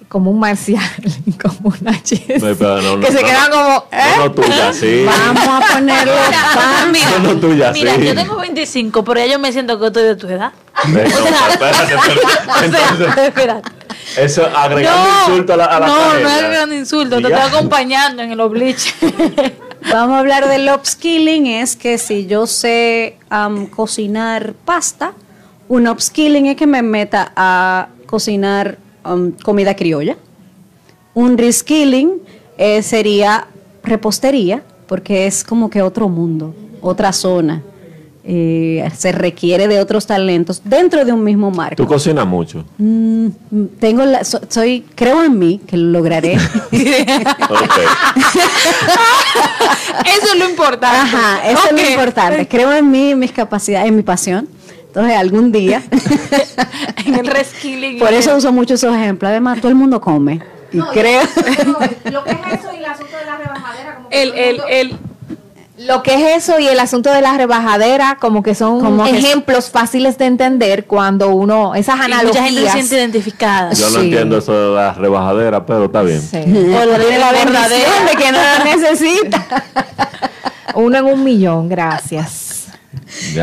Como un marcial, como una Jessie, No, no, no, que se quedan no. como, ¿eh? No, no tuya, sí. Vamos a ponerlo Mira, No, no, tuya, mira, sí. yo tengo 25, pero ya yo me siento que estoy de tu edad. Espérate, espérate. Espérate. eso agregando insulto a la, a la no, cadena. no es gran insulto, te estoy acompañando en el obliche. Vamos a hablar del upskilling, es que si yo sé cocinar pasta, un upskilling es que me meta a cocinar comida criolla. Un reskilling eh, sería repostería, porque es como que otro mundo, otra zona. Eh, se requiere de otros talentos dentro de un mismo marco. Tú cocinas mucho. Mm, tengo la, so- soy, creo en mí que lo lograré. Eso es lo importante. Ajá, eso es lo importante. Creo en mí, en mis capacidades, en mi pasión. Entonces, algún día. en el reskilling. Por eso uso mucho esos ejemplos. Además, todo el mundo come. Y creo. Lo que es eso y el asunto de la rebajadera, como El, el, el, Lo que es eso y el asunto de la rebajadera, como que son Como que- ejemplos fáciles de entender cuando uno, esas y mucha gente se analogías. siente identificada. Yo no entiendo eso de la rebajadera, pero está bien. Sí. O lo de la bendición de que no la necesita. Uno en un millón, gracias.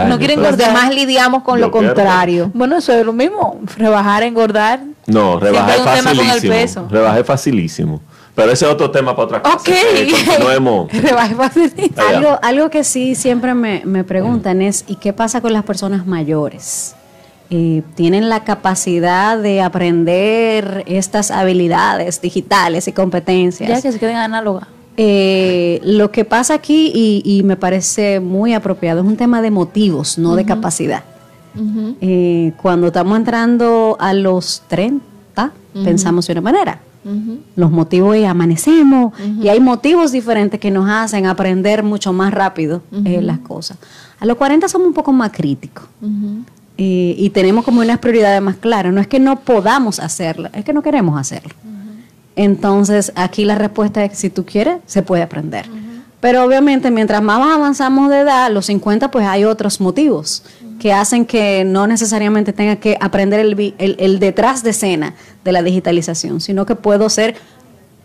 no quieren Los engordar. demás lidiamos con Yo lo quiero. contrario. Bueno, eso es lo mismo. Rebajar, engordar. No, rebajé facilísimo. Rebajé facilísimo. Pero ese es otro tema para otra cosa. Ok. Eh, continuemos. Algo, algo que sí siempre me, me preguntan es, ¿y qué pasa con las personas mayores? Eh, ¿Tienen la capacidad de aprender estas habilidades digitales y competencias? Ya que se queden análogas. Eh, lo que pasa aquí, y, y me parece muy apropiado, es un tema de motivos, no de capacidad. Eh, cuando estamos entrando a los 30, pensamos de una manera. Los motivos es amanecemos y hay motivos diferentes que nos hacen aprender mucho más rápido eh, las cosas. A los 40 somos un poco más críticos eh, y tenemos como unas prioridades más claras. No es que no podamos hacerlo, es que no queremos hacerlo. Entonces, aquí la respuesta es que si tú quieres, se puede aprender. Pero obviamente, mientras más avanzamos de edad, los 50, pues hay otros motivos que hacen que no necesariamente tenga que aprender el, el- el detrás de escena de la digitalización, sino que puedo ser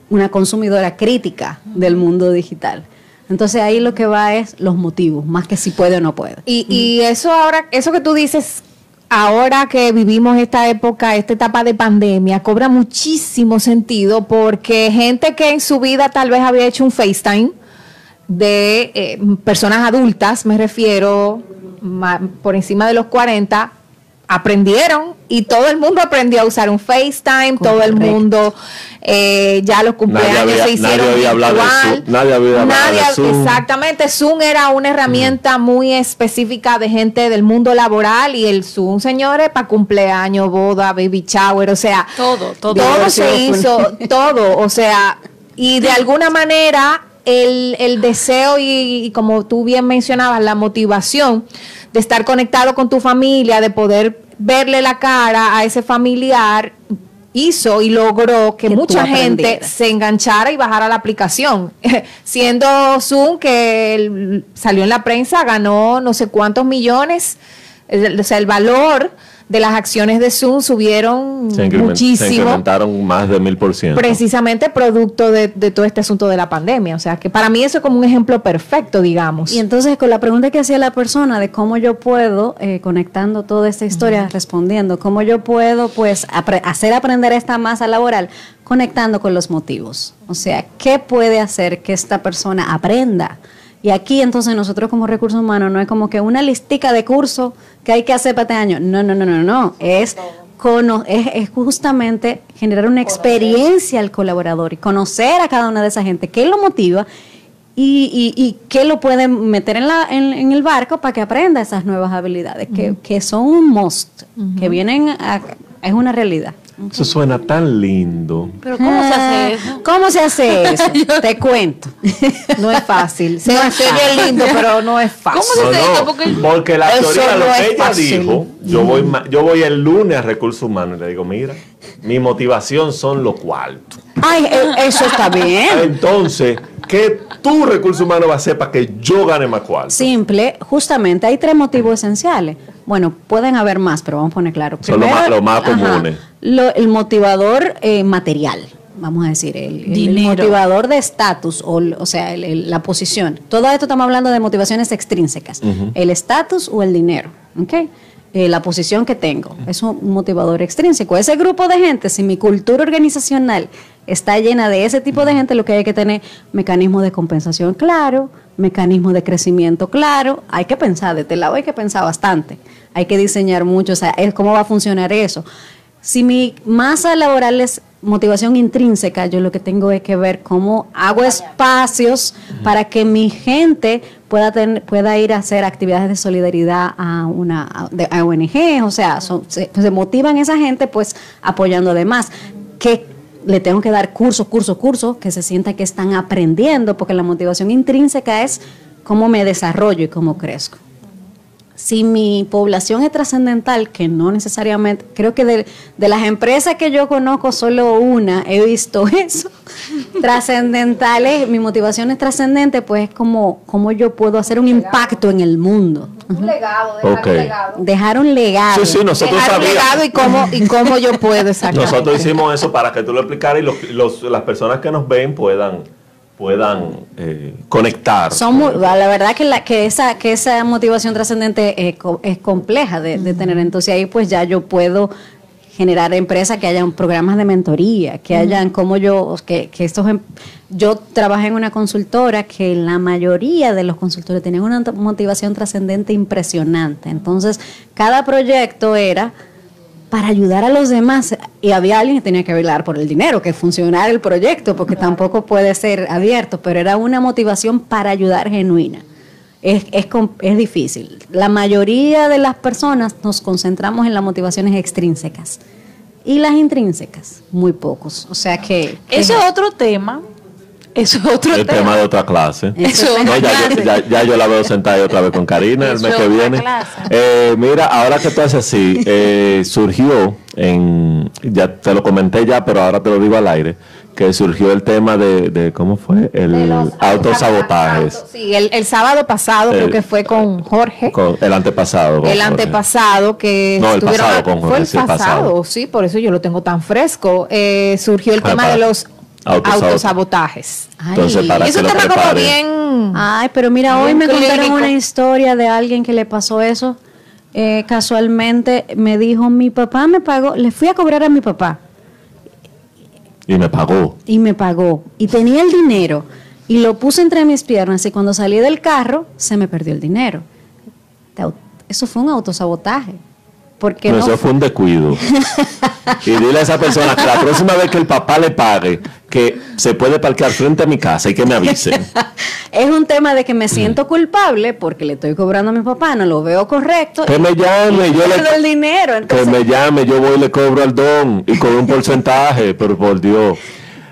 una consumidora crítica del mundo digital. Entonces ahí lo que va es los motivos, más que si puede o no puede. Y, y eso ahora, eso que tú dices, ahora que vivimos esta época, esta etapa de pandemia, cobra muchísimo sentido porque gente que en su vida tal vez había hecho un FaceTime de eh, personas adultas, me refiero, por encima de los 40, aprendieron y todo el mundo aprendió a usar un FaceTime, todo el mundo, eh, ya los cumpleaños había- se hicieron nadie había hablado de. Zoom, nadie había hablado de Zoom. Exactamente, Zoom era una herramienta muy específica de gente del mundo laboral y el Zoom, señores, para cumpleaños, boda, baby shower, o sea, Todo, todo. todo se hizo, todo, o sea, y de alguna manera el, el deseo y, y como tú bien mencionabas, la motivación de estar conectado con tu familia, de poder verle la cara a ese familiar, hizo y logró que, mucha gente se enganchara y bajara la aplicación. Siendo Zoom, que el- salió en la prensa, ganó no sé cuántos millones, el- o sea, el valor de las acciones de Zoom subieron Se, incremen- se muchísimo incrementaron más de mil por ciento. precisamente producto de, de todo este asunto de la pandemia. O sea, que para mí eso es como un ejemplo perfecto, digamos. Y entonces con la pregunta que hacía la persona de cómo yo puedo, eh, conectando toda esta historia, respondiendo, cómo yo puedo pues apre- hacer aprender esta masa laboral, conectando con los motivos. O sea, ¿qué puede hacer que esta persona aprenda? Y aquí entonces nosotros como recursos humanos no es como que una listica de cursos que hay que hacer para este año. No, no, no, no, no. Es, cono- es, es justamente generar una experiencia al colaborador y conocer a cada una de esa gente, qué lo motiva y, y, y qué lo puede meter en, la, en, en el barco para que aprenda esas nuevas habilidades, que, que son un must, que vienen a, es una realidad. Eso suena tan lindo. Pero ¿cómo se hace eso? ¿Cómo se hace eso? Te cuento. no es fácil. Se, No es fácil. lindo, pero no es fácil. ¿Cómo se hace no, esto? Porque- porque la Eso teoría, no lo que ella fácil. dijo, yo voy, ma- yo voy el lunes a recursos humanos y le digo, mira, mi motivación son los cuartos. Ay, e- eso está bien. Entonces, ¿qué tu recurso humano va a hacer para que yo gane más cuartos? Simple, justamente hay tres motivos esenciales. Bueno, pueden haber más, pero vamos a poner claro. Son los más- comunes. lo- el motivador eh, material, vamos a decir, el, motivador de estatus, o, o sea, el- el- la posición. Todo esto estamos hablando de motivaciones extrínsecas. El estatus o el dinero, ¿ok? Eh, la posición que tengo es un motivador extrínseco. Ese grupo de gente, si mi cultura organizacional está llena de ese tipo de gente, lo que hay que tener mecanismos de compensación claro, mecanismos de crecimiento claro. Hay que pensar, de este lado hay que pensar bastante. Hay que diseñar mucho, o sea, es cómo va a funcionar eso. Si mi masa laboral es motivación intrínseca, yo lo que tengo es que ver cómo hago espacios para que mi gente pueda tener, pueda ir a hacer actividades de solidaridad a una a, de- a ONG, o sea, son- se, se motivan esa gente pues apoyando además que le tengo que dar cursos, cursos, cursos, que se sienta que están aprendiendo, porque la motivación intrínseca es cómo me desarrollo y cómo crezco si mi población es trascendental, que no necesariamente, creo que de, de las empresas que yo conozco, solo una he visto eso, trascendentales, mi motivación es trascendente, pues es como, como yo puedo hacer un impacto en el mundo. Un legado, dejar un legado. Dejar un legado. Sí, sí, nosotros Dejar un legado sabíamos. y cómo, y cómo yo puedo exactamente. Nosotros hicimos eso para que tú lo explicaras y los- los- las personas que nos ven puedan, puedan eh, conectar. Son la verdad que, la, que, esa, que esa motivación trascendente es, es compleja de, de, tener. Entonces ahí pues ya yo puedo generar empresas que hayan programas de mentoría, que hayan como yo, que, que estos, em, yo trabajé en una consultora que la mayoría de los consultores tenían una motivación trascendente impresionante. Entonces, cada proyecto era para ayudar a los demás y había alguien que tenía que velar por el dinero, que funcionara el proyecto, porque tampoco puede ser abierto, pero era una motivación para ayudar genuina. Es, es, es, difícil. La mayoría de las personas nos concentramos en las motivaciones extrínsecas y las intrínsecas, muy pocos. O sea que... Eso es otro tema. Eso es otro el tema. de otra clase. ya, yo la veo sentada otra vez con Karina el mes que viene. Eh, mira, ahora que tú haces así, eh, surgió en, ya te lo comenté ya, pero ahora te lo digo al aire que surgió el tema de, ¿cómo fue? El autosabotajes. Sí, el, sábado pasado creo que fue con Jorge. el antepasado. el antepasado que... No, el pasado con Jorge. Fue el pasado, sí, por eso yo lo tengo tan fresco. Eh, surgió el tema de los autosabotajes. Entonces, para eso lo bien... Ay, pero mira, hoy me contaron una historia de alguien que le pasó eso. Eh, casualmente me dijo, mi papá me pagó, le fui a cobrar a mi papá y me pagó. Y me pagó. Y tenía el dinero. Y lo puse entre mis piernas y cuando salí del carro se me perdió el dinero. Eso fue un autosabotaje. Porque no, eso fue un descuido. y dile a esa persona que la próxima vez que el papá le pague, que se puede parquear frente a mi casa y que me avisen. es un tema de que me siento culpable porque le estoy cobrando a mi papá, no lo veo correcto. Que me llame, yo le el dinero. Que me llame, yo voy y le cobro al don y con un porcentaje, pero por Dios.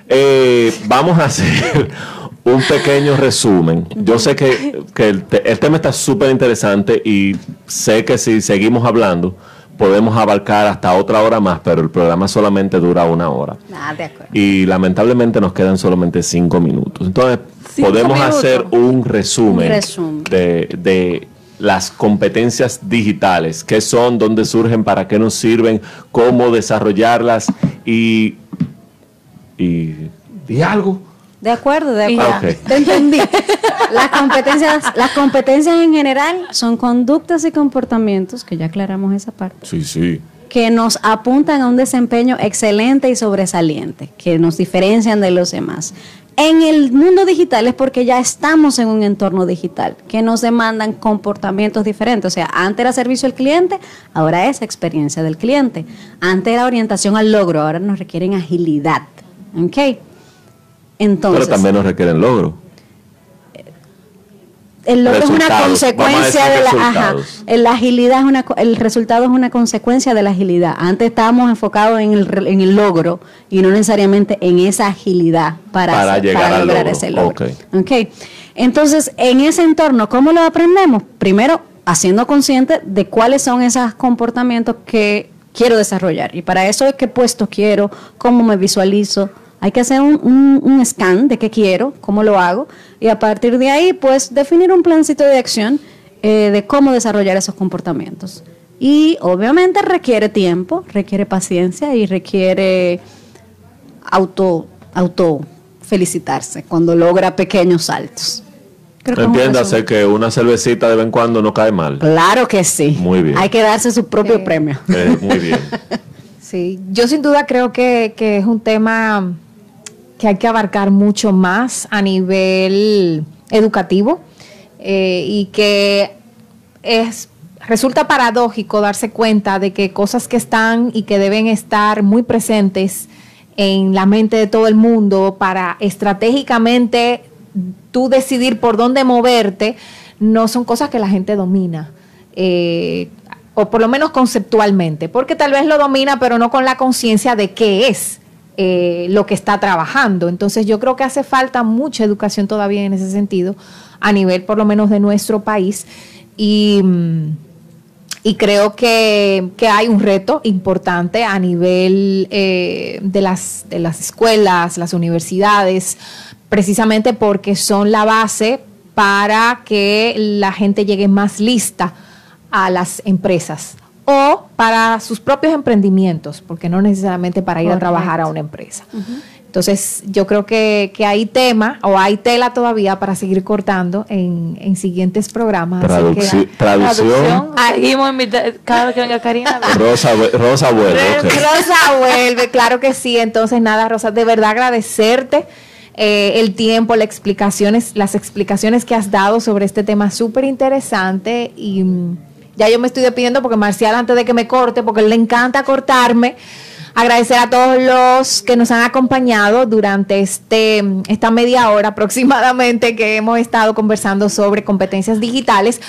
Eh, vamos a hacer un pequeño resumen. Yo sé que, el, el tema está súper interesante y sé que si seguimos hablando, podemos abarcar hasta otra hora más, pero el programa solamente dura una hora. Ah, de acuerdo. Y lamentablemente nos quedan solamente cinco minutos. Entonces, podemos hacer un resumen, De, las competencias digitales, qué son, dónde surgen, para qué nos sirven, cómo desarrollarlas y, y, y algo. De acuerdo, de acuerdo. Te entendí. Las competencias, las competencias en general son conductas y comportamientos, que ya aclaramos esa parte. Sí, sí. Que nos apuntan a un desempeño excelente y sobresaliente, que nos diferencian de los demás. En el mundo digital es porque ya estamos en un entorno digital que nos demandan comportamientos diferentes. O sea, antes era servicio al cliente, ahora es experiencia del cliente. Antes era orientación al logro, ahora nos requieren agilidad. ¿Ok? Entonces, Pero también nos requieren logro. El logro es una consecuencia de la, agilidad es una, el resultado es una consecuencia de la agilidad. Antes estábamos enfocados en el, en el logro y no necesariamente en esa agilidad para, llegar lograr ese logro. Okay. Entonces, en ese entorno, ¿cómo lo aprendemos? Primero, haciendo consciente de cuáles son esos comportamientos que quiero desarrollar. Y para eso es qué puesto quiero, cómo me visualizo, hay que hacer un, un, scan de qué quiero, cómo lo hago, y a partir de ahí, pues definir un plancito de acción eh, de cómo desarrollar esos comportamientos. Y obviamente requiere tiempo, requiere paciencia y requiere auto, auto felicitarse cuando logra pequeños saltos. Entiéndase que una cervecita de vez en cuando no cae mal. Claro que sí. Muy bien. Hay que darse su propio premio. Eh, muy bien. sí, yo sin duda creo que, que es un tema que hay que abarcar mucho más a nivel educativo eh, y que es resulta paradójico darse cuenta de que cosas que están y que deben estar muy presentes en la mente de todo el mundo para estratégicamente tú decidir por dónde moverte, no son cosas que la gente domina. Eh, o por lo menos conceptualmente, porque tal vez lo domina, pero no con la conciencia de qué es. Eh, lo que está trabajando. Entonces yo creo que hace falta mucha educación todavía en ese sentido, a nivel por lo menos de nuestro país. Y, creo que, hay un reto importante a nivel eh, de las escuelas, las universidades, precisamente porque son la base para que la gente llegue más lista a las empresas o para sus propios emprendimientos, porque no necesariamente para ir a trabajar a una empresa. Entonces, yo creo que, que hay tema o hay tela todavía para seguir cortando en, en siguientes programas. Traducción. traducción. cada vez que venga Karina. Rosa, Rosa vuelve. Rosa vuelve, claro que sí. Entonces, nada, Rosa, de verdad agradecerte. Eh, el tiempo, las explicaciones, las explicaciones que has dado sobre este tema súper interesante y mm, ya yo me estoy despidiendo porque Marcial antes de que me corte, porque le encanta cortarme, agradecer a todos los que nos han acompañado durante este, esta media hora aproximadamente que hemos estado conversando sobre competencias digitales.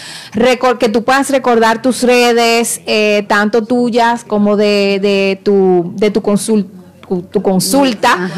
que tú puedas recordar tus redes, eh, tanto tuyas como de, de tu, de tu consulta tu consulta,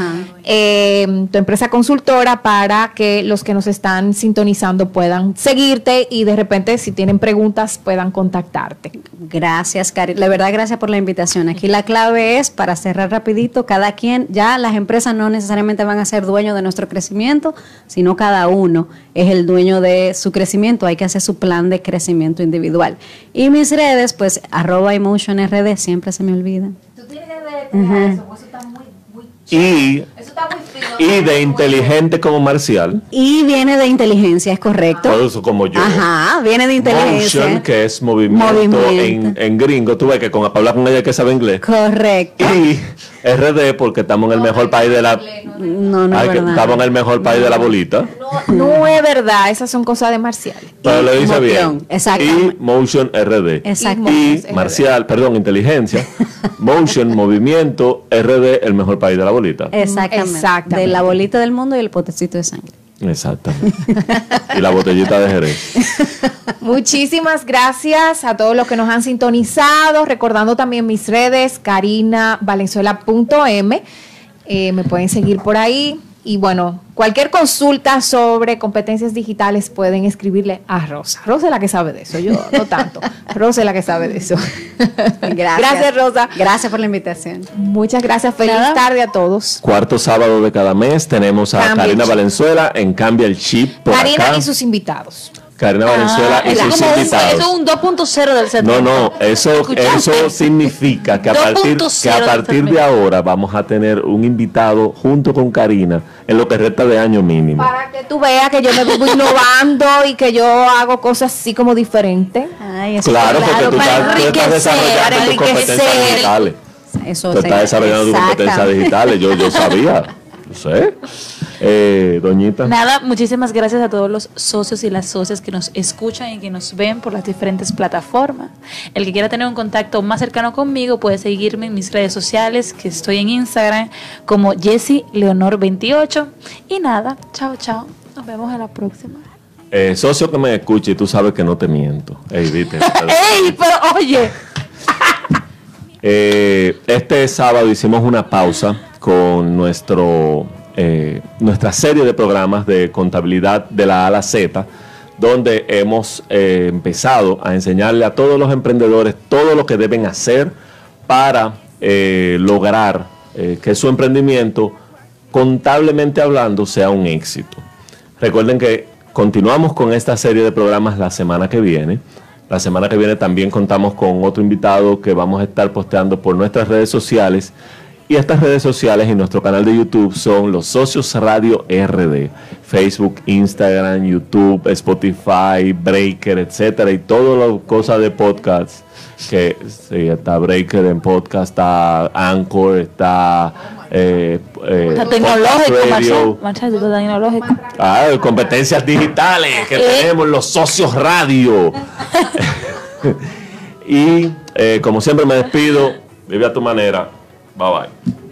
eh, tu empresa consultora, para que los que nos están sintonizando puedan seguirte y de repente si tienen preguntas puedan contactarte. Gracias, Cari. La verdad, gracias por la invitación. Aquí la clave es, para cerrar rapidito, cada quien, ya las empresas no necesariamente van a ser dueños de nuestro crecimiento, sino cada uno es el dueño de su crecimiento. Hay que hacer su plan de crecimiento individual. Y mis redes, pues, arroba emotionrd, siempre se me olvidan. ¿Tú tienes? Pues y, y de inteligente como marcial. Y viene de inteligencia, es correcto. Todo eso como yo. Ajá, viene de inteligencia. Motion, que es movimiento, En, en, gringo. Tú ves que con hablar con ella que sabe inglés. Correcto. Y RD porque estamos en el mejor país de la no, no es estamos en el mejor país de la bolita. No, es verdad esas son cosas de marcial pero lo dice bien. y motion RD Exacto. y marcial perdón inteligencia. Motion movimiento RD el mejor país de la bolita. Exactamente, de la bolita del mundo y el potecito de sangre Exactamente. y la botellita de Jerez. Muchísimas gracias a todos los que nos han sintonizado. Recordando también mis redes, carinavalenzuela.m. Eh, me pueden seguir por ahí. Y bueno, cualquier consulta sobre competencias digitales pueden escribirle a Rosa. Rosa es la que sabe de eso, yo no tanto. Rosa es la que sabe de eso. Gracias. Gracias, Rosa. Gracias por la invitación. Muchas gracias. Feliz tarde a todos. Cuarto sábado de cada mes tenemos a Karina Valenzuela en Cambia el Chip. Por Karina y sus invitados. Karina ah, Valenzuela y sus invitados. Eso es un 2.0 del centro. No, no, eso, eso significa que a partir, que a partir de ahora vamos a tener un invitado junto con Karina en lo que resta de año mínimo. Para que tú veas que yo me voy innovando y que yo hago cosas así como diferentes. claro, porque tú, estás, desarrollando tus competencias digitales. Eso tú estás desarrollando tus competencias digitales, yo, yo sabía. No sé. Eh, doñita. Nada, muchísimas gracias a todos los socios y las socias que nos escuchan y que nos ven por las diferentes plataformas. El que quiera tener un contacto más cercano conmigo puede seguirme en mis redes sociales, que estoy en Instagram como Jessie Leonor 28. Y nada, chao, chao. Nos vemos en la próxima. Eh, socio que me escuche, tú sabes que no te miento. Ey, viste. Ey, pero oye. Eh, este sábado hicimos una pausa con nuestro eh, nuestra serie de programas de contabilidad de la A a la Z, donde hemos eh, empezado a enseñarle a todos los emprendedores todo lo que deben hacer para eh, lograr que su emprendimiento, contablemente hablando, sea un éxito. Recuerden que continuamos con esta serie de programas la semana que viene. La semana que viene también contamos con otro invitado que vamos a estar posteando por nuestras redes sociales y estas redes sociales y nuestro canal de YouTube son los Socios Radio RD. Facebook, Instagram, YouTube, Spotify, Breaker, etcétera, y todas las cosas de podcast. Que sí, está Breaker en podcast, está Anchor, está eh, eh, tecnológico, tecnológico. Ah, competencias digitales que eh. tenemos los socios radio. y eh, como siempre me despido, vive a tu manera. Bye bye.